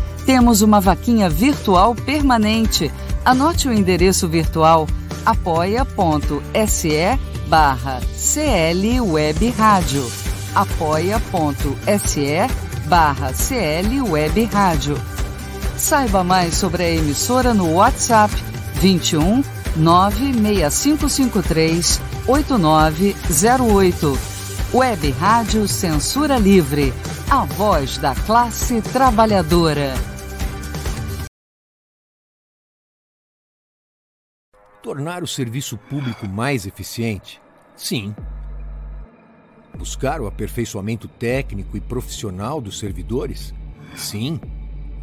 temos uma vaquinha virtual permanente. Anote o endereço virtual apoia.se barra clwebradio apoia.se barra clwebradio Saiba mais sobre a emissora no WhatsApp 21 96553 8908. Web Rádio Censura Livre, a voz da classe trabalhadora. Tornar o serviço público mais eficiente? Sim. Buscar o aperfeiçoamento técnico e profissional dos servidores? Sim.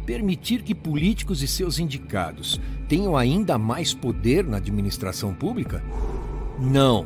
Permitir que políticos e seus indicados tenham ainda mais poder na administração pública? Não.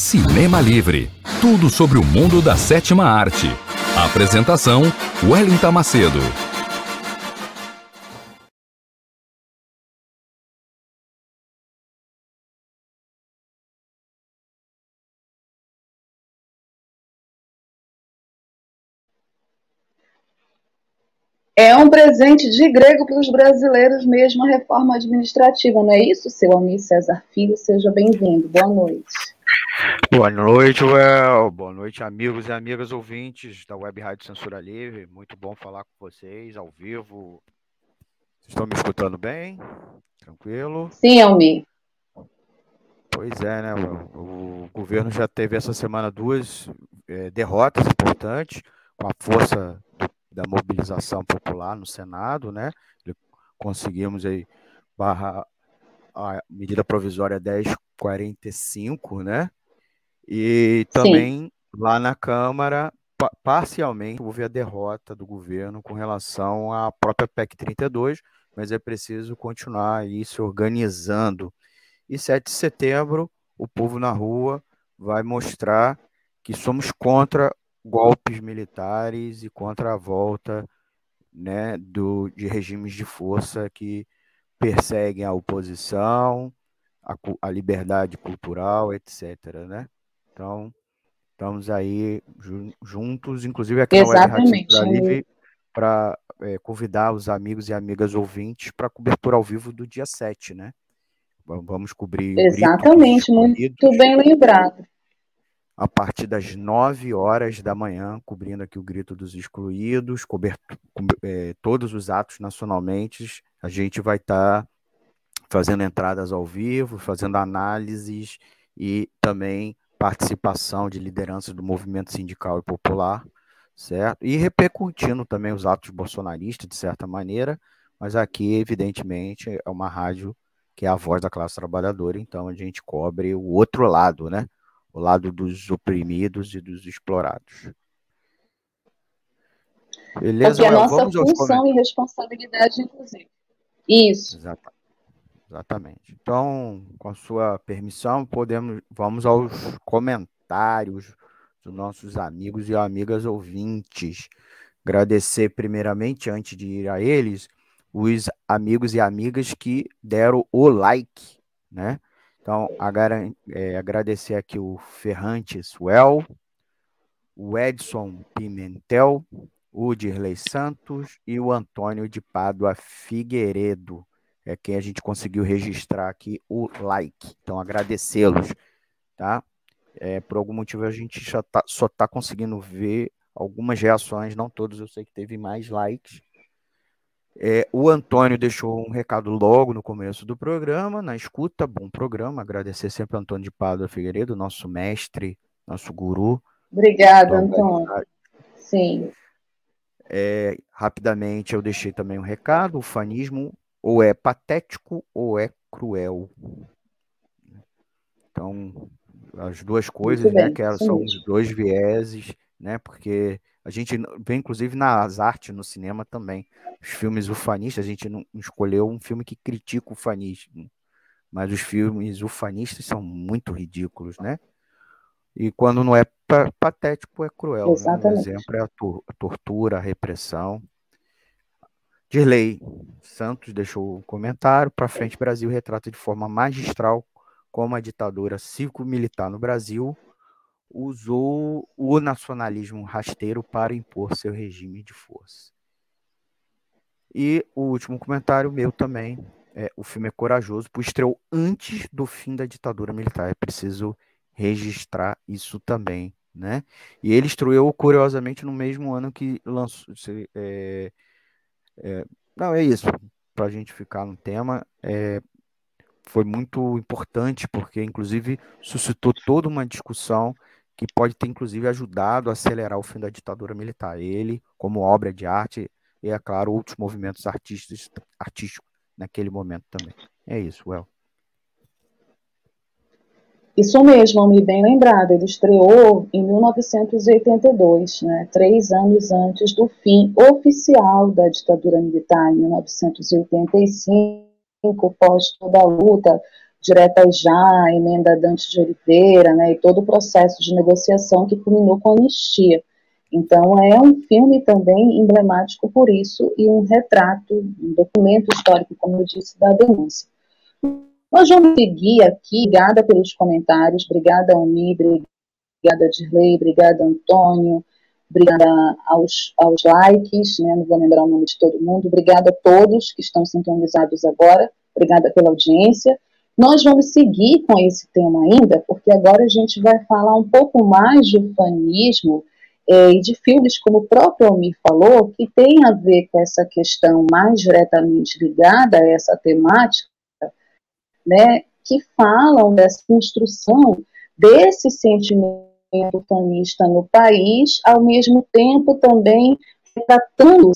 Cinema Livre. Tudo sobre o mundo da sétima arte. Apresentação: Wellington Macedo. É um presente de grego para os brasileiros mesmo a reforma administrativa, não é isso, seu Almir César Filho? Seja bem-vindo. Boa noite. Boa noite, Well. Boa noite, amigos e amigas ouvintes da Web Rádio Censura Livre. Muito bom falar com vocês ao vivo. Vocês estão me escutando bem? Tranquilo? Sim, Almir. Pois é, né? O, o governo já teve essa semana duas é, derrotas importantes com a força da mobilização popular no Senado, né? Conseguimos aí barra a medida provisória 1045, né? E também Sim. lá na Câmara, parcialmente, houve a derrota do governo com relação à própria PEC 32, mas é preciso continuar aí se organizando. E 7 de setembro, o povo na rua vai mostrar que somos contra golpes militares e contra a volta né, do, de regimes de força que perseguem a oposição, a, a liberdade cultural, etc. Né? Então, estamos aí juntos, inclusive aqui Exatamente. na para é, convidar os amigos e amigas ouvintes para a cobertura ao vivo do dia 7, né? Vamos cobrir. Exatamente, muito bem lembrado a partir das 9 horas da manhã, cobrindo aqui o Grito dos Excluídos, coberto, é, todos os atos nacionalmente. A gente vai estar tá fazendo entradas ao vivo, fazendo análises e também participação de lideranças do movimento sindical e popular, certo? E repercutindo também os atos bolsonaristas, de certa maneira, mas aqui, evidentemente, é uma rádio que é a voz da classe trabalhadora, então a gente cobre o outro lado, né? o lado dos oprimidos e dos explorados. Beleza, porque é a nossa função e responsabilidade, inclusive. Isso. Exatamente. Então, com a sua permissão, podemos vamos aos comentários dos nossos amigos e amigas ouvintes. Agradecer primeiramente, antes de ir a eles, os amigos e amigas que deram o like, né? Então, é, agradecer aqui o Ferrantes Well, o Edson Pimentel, o Dirley Santos e o Antônio de Pádua Figueiredo. É quem a gente conseguiu registrar aqui o like. Então, agradecê-los, tá? É, por algum motivo a gente já tá, só está conseguindo ver algumas reações, não todos, eu sei que teve mais likes. É, o Antônio deixou um recado logo no começo do programa, na escuta, bom programa. Agradecer sempre ao Antônio de Pádua Figueiredo, nosso mestre, nosso guru. Obrigada, Antônio. Sim. É, rapidamente eu deixei também um recado: o fanismo ou é patético ou é cruel. Então, as duas coisas, né, que são os dois vieses, né, porque a gente vê, inclusive, nas artes, no cinema também. Os filmes ufanistas, a gente não escolheu um filme que critica o ufanismo, mas os filmes ufanistas são muito ridículos, né? E quando não é patético, é cruel. Né? Um exemplo é a, tor a tortura, a repressão. Dirley Santos deixou um comentário. Para frente, Brasil retrata de forma magistral como a ditadura cívico-militar no Brasil usou o nacionalismo rasteiro para impor seu regime de força. E o último comentário meu também, é, o filme é corajoso, pois estreou antes do fim da ditadura militar. É preciso registrar isso também, né? E ele estreou curiosamente no mesmo ano que lançou. É, é, não, é isso. Para a gente ficar no tema, é, foi muito importante, porque inclusive suscitou toda uma discussão que pode ter inclusive ajudado a acelerar o fim da ditadura militar. Ele, como obra de arte, e é claro, outros movimentos artísticos, artísticos naquele momento também. É isso, Well. Isso mesmo, me bem lembrado. Ele estreou em 1982, né, três anos antes do fim oficial da ditadura militar, em 1985, pós toda a luta direta já, emenda Dante de Oliveira, né, e todo o processo de negociação que culminou com a anistia. Então, é um filme também emblemático por isso e um retrato, um documento histórico, como eu disse, da denúncia. Nós vamos seguir aqui, obrigada pelos comentários, obrigada Almi, obrigada Dirley, obrigada Antônio, obrigada aos, aos likes, né, não vou lembrar o nome de todo mundo, obrigada a todos que estão sintonizados agora, obrigada pela audiência. Nós vamos seguir com esse tema ainda, porque agora a gente vai falar um pouco mais de ufanismo é, e de filmes, como o próprio Almir falou, que tem a ver com essa questão mais diretamente ligada a essa temática, né, que falam dessa construção desse sentimento ufanista no país, ao mesmo tempo também tratando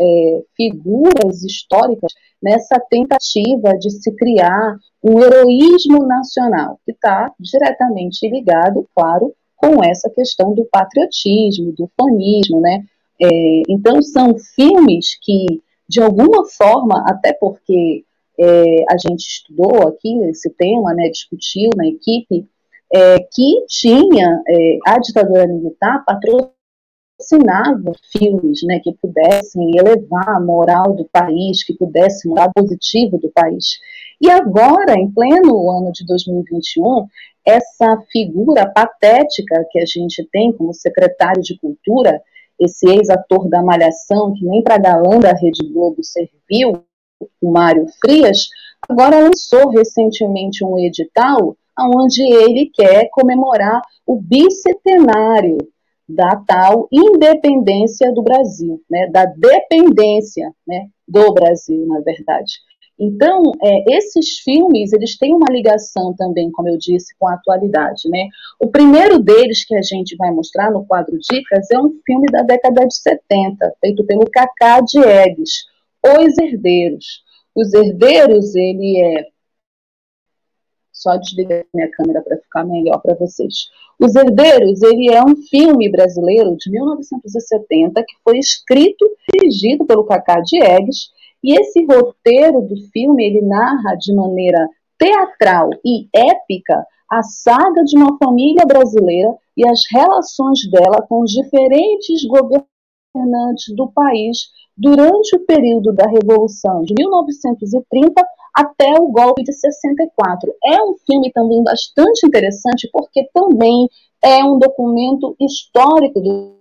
é, figuras históricas nessa tentativa de se criar um heroísmo nacional, que está diretamente ligado, claro, com essa questão do patriotismo, do fanismo, né? É, então, são filmes que, de alguma forma, até porque é, a gente estudou aqui esse tema, né, discutiu na equipe, é, que tinha é, a ditadura militar patrocinava filmes né, que pudessem elevar a moral do país, que pudessem mudar positivo do país. E agora, em pleno ano de 2021, essa figura patética que a gente tem como secretário de Cultura, esse ex-ator da Malhação, que nem para galã da Rede Globo serviu, o Mário Frias, agora lançou recentemente um edital onde ele quer comemorar o bicentenário da tal independência do Brasil, né, da dependência né, do Brasil, na verdade. Então, é, esses filmes, eles têm uma ligação também, como eu disse, com a atualidade, né? O primeiro deles que a gente vai mostrar no quadro Dicas é um filme da década de 70, feito pelo Cacá Diegues, Os Herdeiros. Os Herdeiros, ele é só desligar minha câmera para ficar melhor para vocês. Os Herdeiros, ele é um filme brasileiro de 1970 que foi escrito e dirigido pelo Cacá Diegues, e esse roteiro do filme, ele narra de maneira teatral e épica a saga de uma família brasileira e as relações dela com os diferentes governantes do país durante o período da Revolução de 1930 até o golpe de 64. É um filme também bastante interessante porque também é um documento histórico do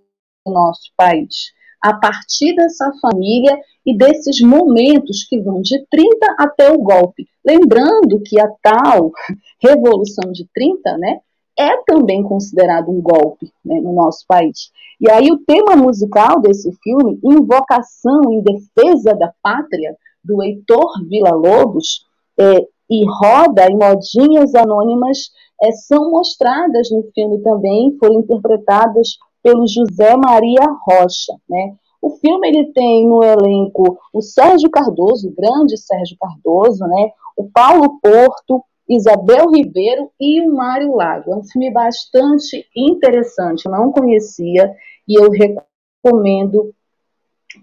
nosso país. A partir dessa família e desses momentos que vão de 30 até o golpe. Lembrando que a tal Revolução de 30, né, é também considerado um golpe né, no nosso país. E aí o tema musical desse filme, Invocação em Defesa da Pátria, do Heitor Villa-Lobos, é, e Roda e Modinhas Anônimas é, são mostradas no filme também, foram interpretadas pelo José Maria Rocha. Né? O filme ele tem no elenco o Sérgio Cardoso, o grande Sérgio Cardoso, né? o Paulo Porto, Isabel Ribeiro e o Mário Lago. É um filme bastante interessante, eu não conhecia e eu recomendo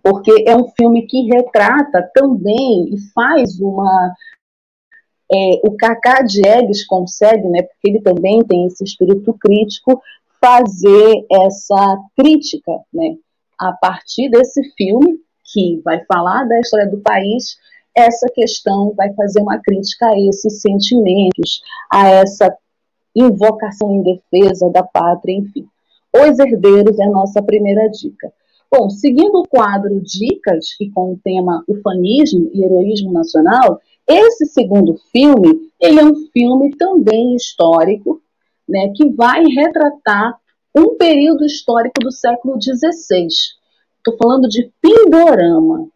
porque é um filme que retrata também e faz uma é, o Cacá Diegues consegue, né, porque ele também tem esse espírito crítico, fazer essa crítica, né, a partir desse filme que vai falar da história do país, essa questão vai fazer uma crítica a esses sentimentos, a essa invocação em defesa da pátria, enfim. Os Herdeiros é a nossa primeira dica. Bom, seguindo o quadro Dicas e com o tema Ufanismo e Heroísmo Nacional, esse segundo filme, ele é um filme também histórico, né, que vai retratar um período histórico do século XVI. Estou falando de Pindorama.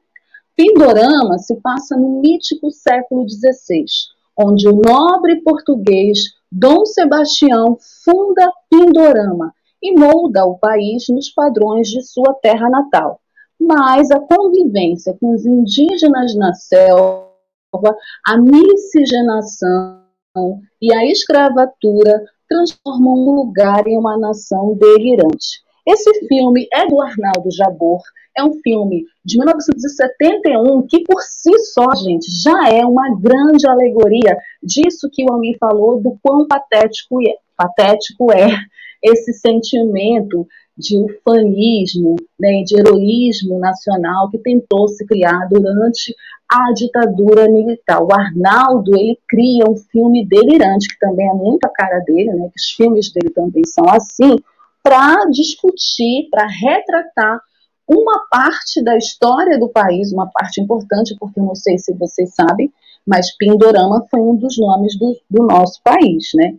Pindorama se passa no mítico século XVI, onde o nobre português Dom Sebastião funda Pindorama, e molda o país nos padrões de sua terra natal. Mas a convivência com os indígenas na selva, a miscigenação e a escravatura transformam um lugar em uma nação delirante. Esse filme é do Arnaldo Jabor, é um filme de 1971 que por si só, gente, já é uma grande alegoria disso que o Ami falou do quão patético é, patético é esse sentimento de ufanismo, né, de heroísmo nacional que tentou se criar durante a ditadura militar. O Arnaldo ele cria um filme delirante que também é muito a cara dele, né, que os filmes dele também são assim, para discutir, para retratar uma parte da história do país, uma parte importante, porque eu não sei se vocês sabem, mas Pindorama foi um dos nomes do, do nosso país, né?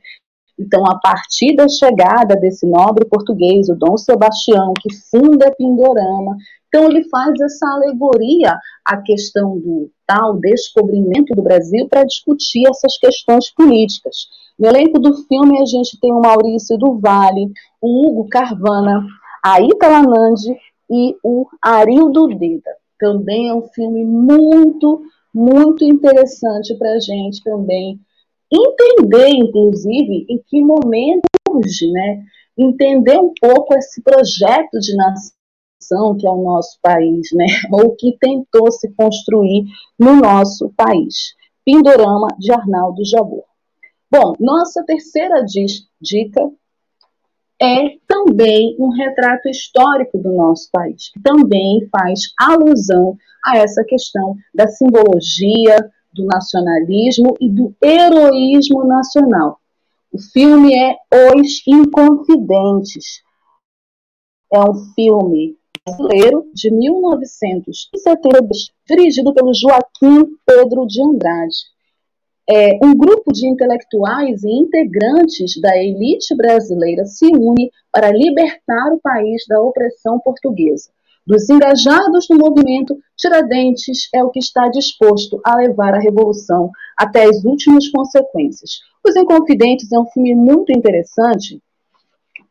Então, a partir da chegada desse nobre português, o Dom Sebastião, que funda Pindorama, então ele faz essa alegoria à questão do tal descobrimento do Brasil para discutir essas questões políticas. No elenco do filme, a gente tem o Maurício do Vale, o Hugo Carvana, a Itala Nandi e o Arildo Deda. Também é um filme muito, muito interessante para a gente também entender, inclusive, em que momento surge, né? Entender um pouco esse projeto de nação que é o nosso país, né? Ou que tentou se construir no nosso país. Pindorama de Arnaldo Jabor. Bom, nossa terceira dica é também um retrato histórico do nosso país, também faz alusão a essa questão da simbologia, do nacionalismo e do heroísmo nacional. O filme é Os Inconfidentes. É um filme brasileiro de 1972, dirigido pelo Joaquim Pedro de Andrade. É, um grupo de intelectuais e integrantes da elite brasileira se une para libertar o país da opressão portuguesa. Dos engajados no movimento, Tiradentes é o que está disposto a levar a revolução até as últimas consequências. Os Inconfidentes é um filme muito interessante.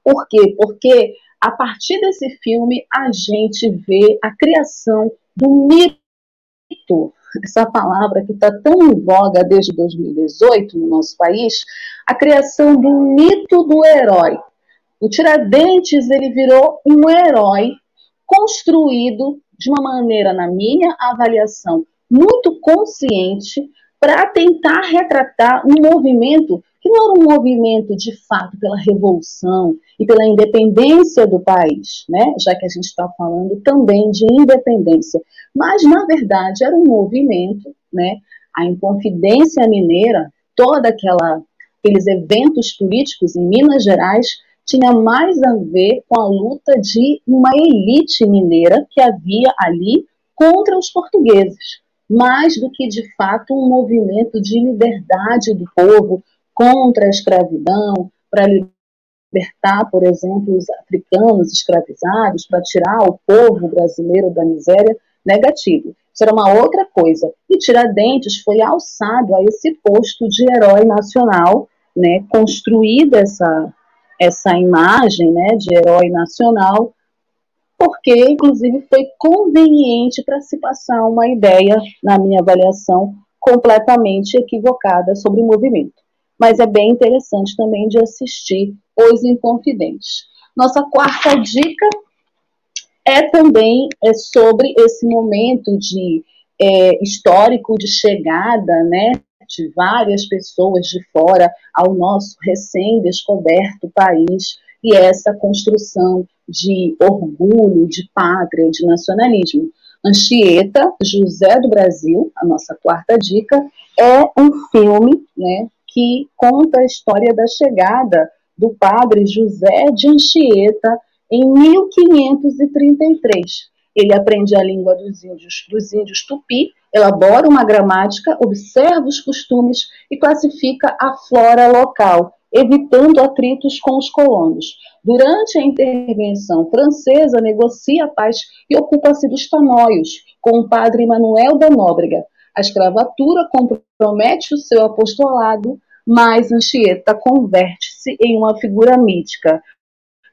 Por quê? Porque a partir desse filme a gente vê a criação do mito essa palavra que está tão em voga desde 2018 no nosso país, a criação do mito do herói. O Tiradentes ele virou um herói construído de uma maneira, na minha avaliação, muito consciente para tentar retratar um movimento que não era um movimento de fato pela revolução e pela independência do país, né? já que a gente está falando também de independência, mas na verdade era um movimento, né? a Inconfidência Mineira, toda aquela aqueles eventos políticos em Minas Gerais tinha mais a ver com a luta de uma elite mineira que havia ali contra os portugueses, mais do que de fato um movimento de liberdade do povo contra a escravidão, para libertar, por exemplo, os africanos escravizados, para tirar o povo brasileiro da miséria, negativo. Isso era uma outra coisa. E Tiradentes foi alçado a esse posto de herói nacional, né, construída essa, essa imagem né, de herói nacional, porque, inclusive, foi conveniente para se passar uma ideia, na minha avaliação, completamente equivocada sobre o movimento. Mas é bem interessante também de assistir Os Inconfidentes. Nossa quarta dica é também é sobre esse momento de é, histórico de chegada, né, de várias pessoas de fora ao nosso recém-descoberto país e essa construção de orgulho, de pátria, de nacionalismo. Anchieta, José do Brasil, a nossa quarta dica, é um filme né, que conta a história da chegada do padre José de Anchieta em 1533. Ele aprende a língua dos índios, dos índios tupi, elabora uma gramática, observa os costumes e classifica a flora local, evitando atritos com os colonos. Durante a intervenção francesa, negocia a paz e ocupa-se dos tanóios, com o padre Manuel da Nóbrega. A escravatura compromete o seu apostolado, mas Anchieta converte-se em uma figura mítica.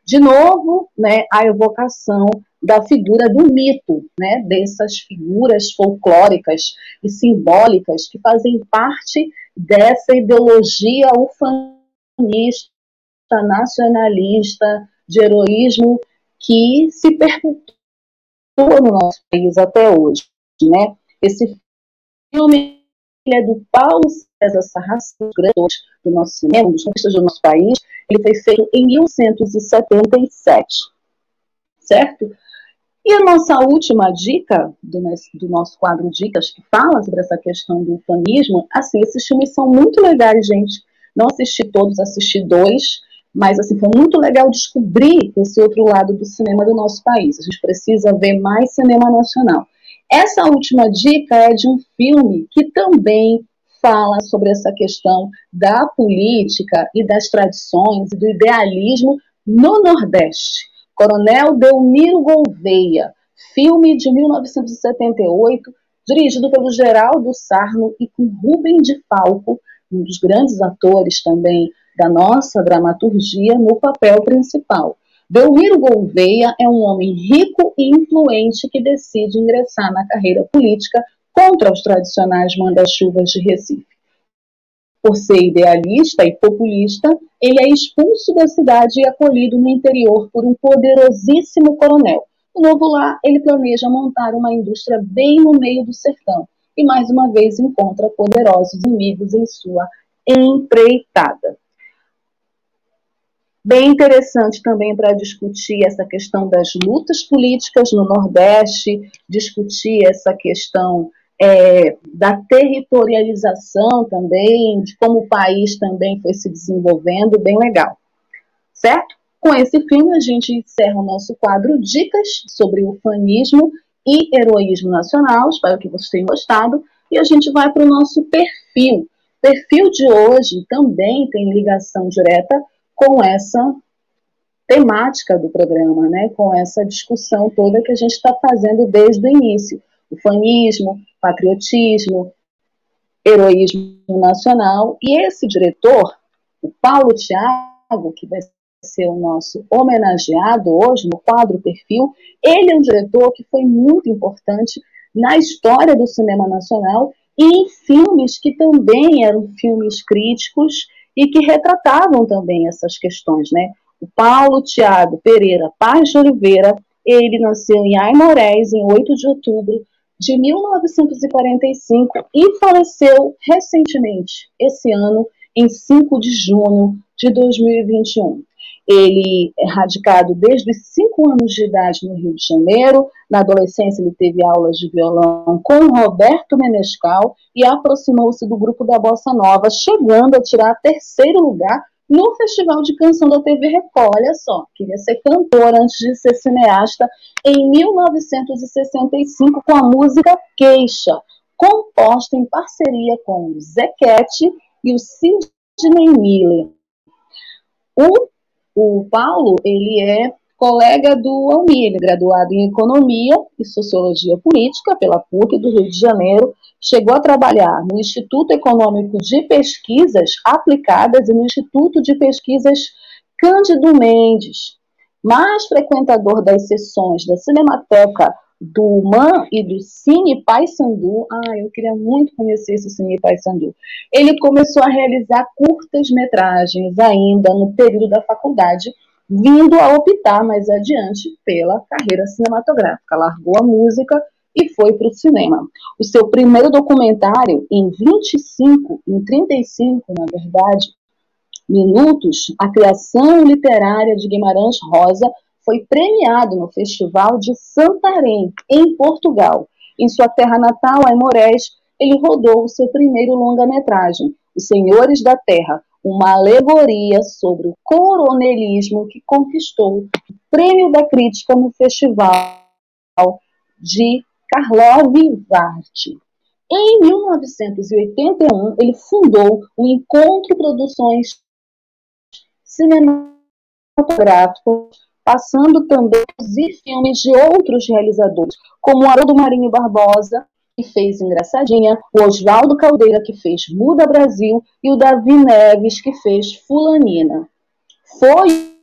De novo, né, a evocação da figura do mito, né, dessas figuras folclóricas e simbólicas que fazem parte dessa ideologia ufanista, nacionalista, de heroísmo que se perpetua no nosso país até hoje. Né? Esse filme é do Paulo César Sarraceno, do nosso cinema, dos cineastas do nosso país. Ele foi feito em 1977, certo? E a nossa última dica do, do, nosso quadro Dicas, que fala sobre essa questão do ufanismo, assim, esses filmes são muito legais, gente. Não assisti todos, assisti dois, mas assim, foi muito legal descobrir esse outro lado do cinema do nosso país. A gente precisa ver mais cinema nacional. Essa última dica é de um filme que também fala sobre essa questão da política e das tradições e do idealismo no Nordeste. Coronel Delmiro Gouveia, filme de 1978, dirigido pelo Geraldo Sarno e com Rubem de Falco, um dos grandes atores também da nossa dramaturgia, no papel principal. Delmiro Gouveia é um homem rico e influente que decide ingressar na carreira política contra os tradicionais manda-chuvas de Recife. Por ser idealista e populista, ele é expulso da cidade e acolhido no interior por um poderosíssimo coronel. No novo lá, ele planeja montar uma indústria bem no meio do sertão e mais uma vez encontra poderosos inimigos em sua empreitada. Bem interessante também para discutir essa questão das lutas políticas no Nordeste, discutir essa questão é, da territorialização também, de como o país também foi se desenvolvendo, bem legal. Certo? Com esse filme, a gente encerra o nosso quadro Dicas sobre o fanismo e heroísmo nacional. Espero que vocês tenham gostado. E a gente vai para o nosso perfil. Perfil de hoje também tem ligação direta com essa temática do programa, né? com essa discussão toda que a gente está fazendo desde o início ufanismo, patriotismo, heroísmo nacional. E esse diretor, o Paulo Thiago, que vai ser o nosso homenageado hoje no quadro Perfil, ele é um diretor que foi muito importante na história do cinema nacional e em filmes que também eram filmes críticos e que retratavam também essas questões, né? O Paulo Tiago Pereira Paz de Oliveira, ele nasceu em Aimorés em 8 de outubro de 1945 e faleceu recentemente, esse ano, em 5 de junho de 2021. Ele é radicado desde os 5 anos de idade no Rio de Janeiro. Na adolescência, ele teve aulas de violão com Roberto Menescal e aproximou-se do grupo da Bossa Nova, chegando a tirar terceiro lugar no Festival de Canção da TV Record. Olha só, queria ser cantor antes de ser cineasta em 1965 com a música Queixa, composta em parceria com o Zequete e o Sidney Miller. O, o Paulo, ele é colega do Almir, graduado em Economia e Sociologia Política pela PUC do Rio de Janeiro, chegou a trabalhar no Instituto Econômico de Pesquisas Aplicadas e no Instituto de Pesquisas Cândido Mendes, mais frequentador das sessões da Cinemateca do MAN e do Cine Paysandu. Ah, eu queria muito conhecer esse Cine Paysandu. Ele começou a realizar curtas metragens ainda no período da faculdade vindo a optar mais adiante pela carreira cinematográfica. Largou a música e foi para o cinema. O seu primeiro documentário, em 25, em 35, na verdade, minutos, A Criação Literária de Guimarães Rosa, foi premiado no Festival de Santarém, em Portugal. Em sua terra natal, em Moraes, ele rodou o seu primeiro longa-metragem, Os Senhores da Terra, uma alegoria sobre o coronelismo que conquistou o Prêmio da Crítica no Festival de Karlov Vart. Em 1981, ele fundou o Encontro Produções Cinematográficas, passando também produzir filmes de outros realizadores, como Haroldo Marinho Barbosa, que fez Engraçadinha, o Oswaldo Caldeira, que fez Muda Brasil, e o Davi Neves, que fez Fulanina. Foi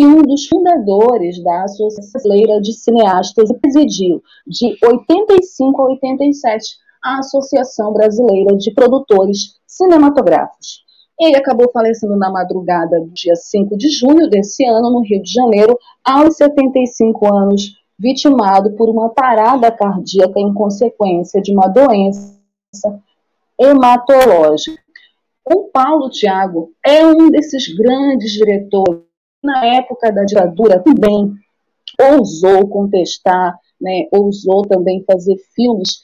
um dos fundadores da Associação Brasileira de Cineastas e presidiu, de 85 a 87, a Associação Brasileira de Produtores Cinematográficos. Ele acabou falecendo na madrugada do dia 5 de junho desse ano, no Rio de Janeiro, aos 75 anos vitimado por uma parada cardíaca em consequência de uma doença hematológica. O Paulo Tiago é um desses grandes diretores na época da ditadura também ousou contestar, né, ousou também fazer filmes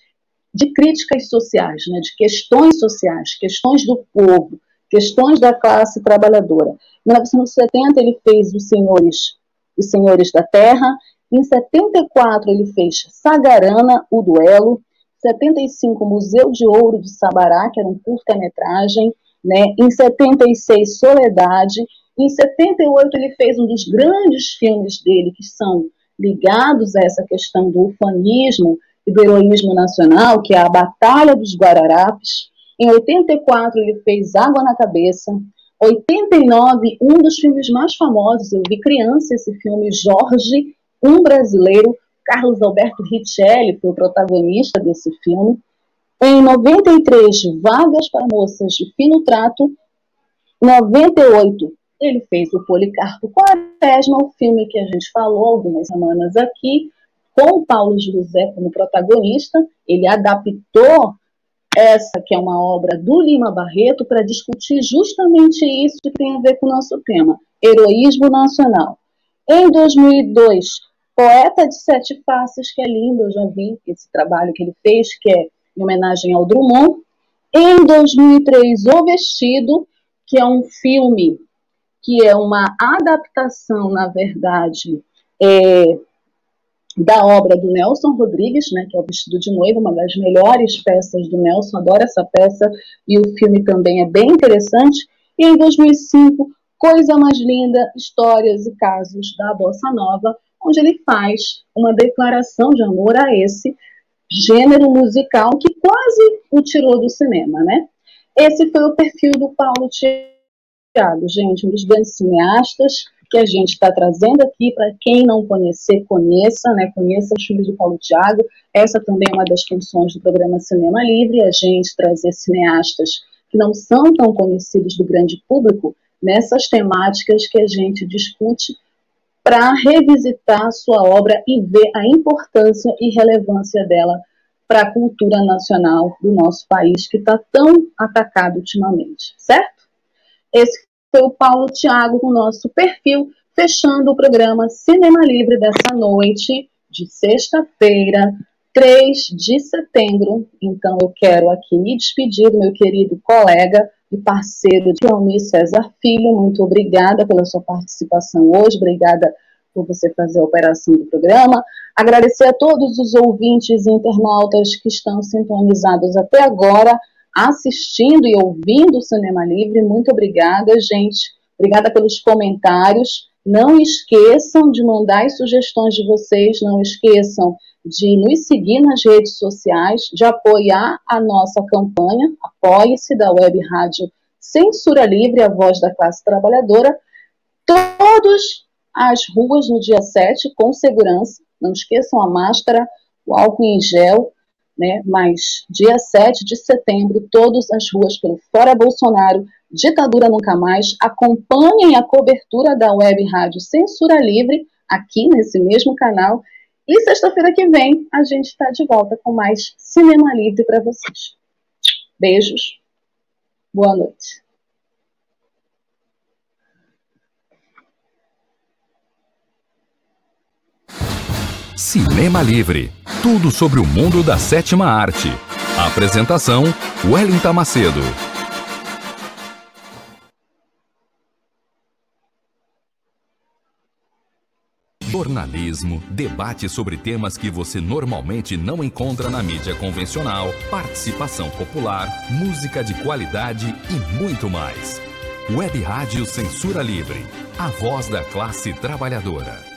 de críticas sociais, né, de questões sociais, questões do povo, questões da classe trabalhadora. Em 1970 ele fez Os Senhores, Os Senhores da Terra, em 74, ele fez Sagarana, o duelo. 75, Museu de Ouro de Sabará, que era um curta-metragem. Né? Em 76, Soledade. Em 78, ele fez um dos grandes filmes dele, que são ligados a essa questão do ufanismo e do heroísmo nacional, que é a Batalha dos Guararapes. Em 84, ele fez Água na Cabeça. 89, um dos filmes mais famosos, eu vi criança esse filme, Jorge um brasileiro, Carlos Alberto Richelli, foi o protagonista desse filme. Em 93, Vagas para Moças de Fino Trato. 98, ele fez o Policarpo Quaresma, o filme que a gente falou algumas semanas aqui, com o Paulo José como protagonista. Ele adaptou essa, que é uma obra do Lima Barreto, para discutir justamente isso que tem a ver com o nosso tema, heroísmo nacional. Em 2002, Poeta de Sete Faces, que é lindo, eu já vi esse trabalho que ele fez, que é em homenagem ao Drummond. Em 2003, O Vestido, que é um filme que é uma adaptação, na verdade, é, da obra do Nelson Rodrigues, né, que é O Vestido de Noiva, uma das melhores peças do Nelson, adoro essa peça, e o filme também é bem interessante. E em 2005, Coisa Mais Linda, Histórias e Casos da Bossa Nova, onde ele faz uma declaração de amor a esse gênero musical que quase o tirou do cinema, né? Esse foi o perfil do Paulo Thiago, gente, um dos grandes cineastas, que a gente está trazendo aqui. Para quem não conhecer, conheça, né? Conheça os filmes de Paulo Tiago. Essa também é uma das funções do programa Cinema Livre, a gente trazer cineastas que não são tão conhecidos do grande público nessas temáticas que a gente discute para revisitar sua obra e ver a importância e relevância dela para a cultura nacional do nosso país, que está tão atacado ultimamente, certo? Esse foi o Paulo Tiago com o nosso perfil, fechando o programa Cinema Livre dessa noite, de sexta-feira, 3 de setembro. Então, eu quero aqui me despedir do meu querido colega e parceiro de Almir César Filho. Muito obrigada pela sua participação hoje, obrigada por você fazer a operação do programa. Agradecer a todos os ouvintes e internautas que estão sintonizados até agora, assistindo e ouvindo o Cinema Livre. Muito obrigada, gente. Obrigada pelos comentários. Não esqueçam de mandar as sugestões de vocês, não esqueçam de nos seguir nas redes sociais, de apoiar a nossa campanha, apoie-se da Web Rádio Censura Livre, a voz da classe trabalhadora. Todos as ruas no dia 7 com segurança. Não esqueçam a máscara, o álcool em gel, né? Mas dia 7 de setembro, todas as ruas pelo Fora Bolsonaro, Ditadura Nunca Mais. Acompanhem a cobertura da web rádio Censura Livre aqui nesse mesmo canal. E sexta-feira que vem a gente está de volta com mais Cinema Livre para vocês. Beijos. Boa noite. Cinema Livre. Tudo sobre o mundo da sétima arte. Apresentação: Wellington Macedo. Jornalismo, debate sobre temas que você normalmente não encontra na mídia convencional, participação popular, música de qualidade e muito mais. Web Rádio Censura Livre, a voz da classe trabalhadora.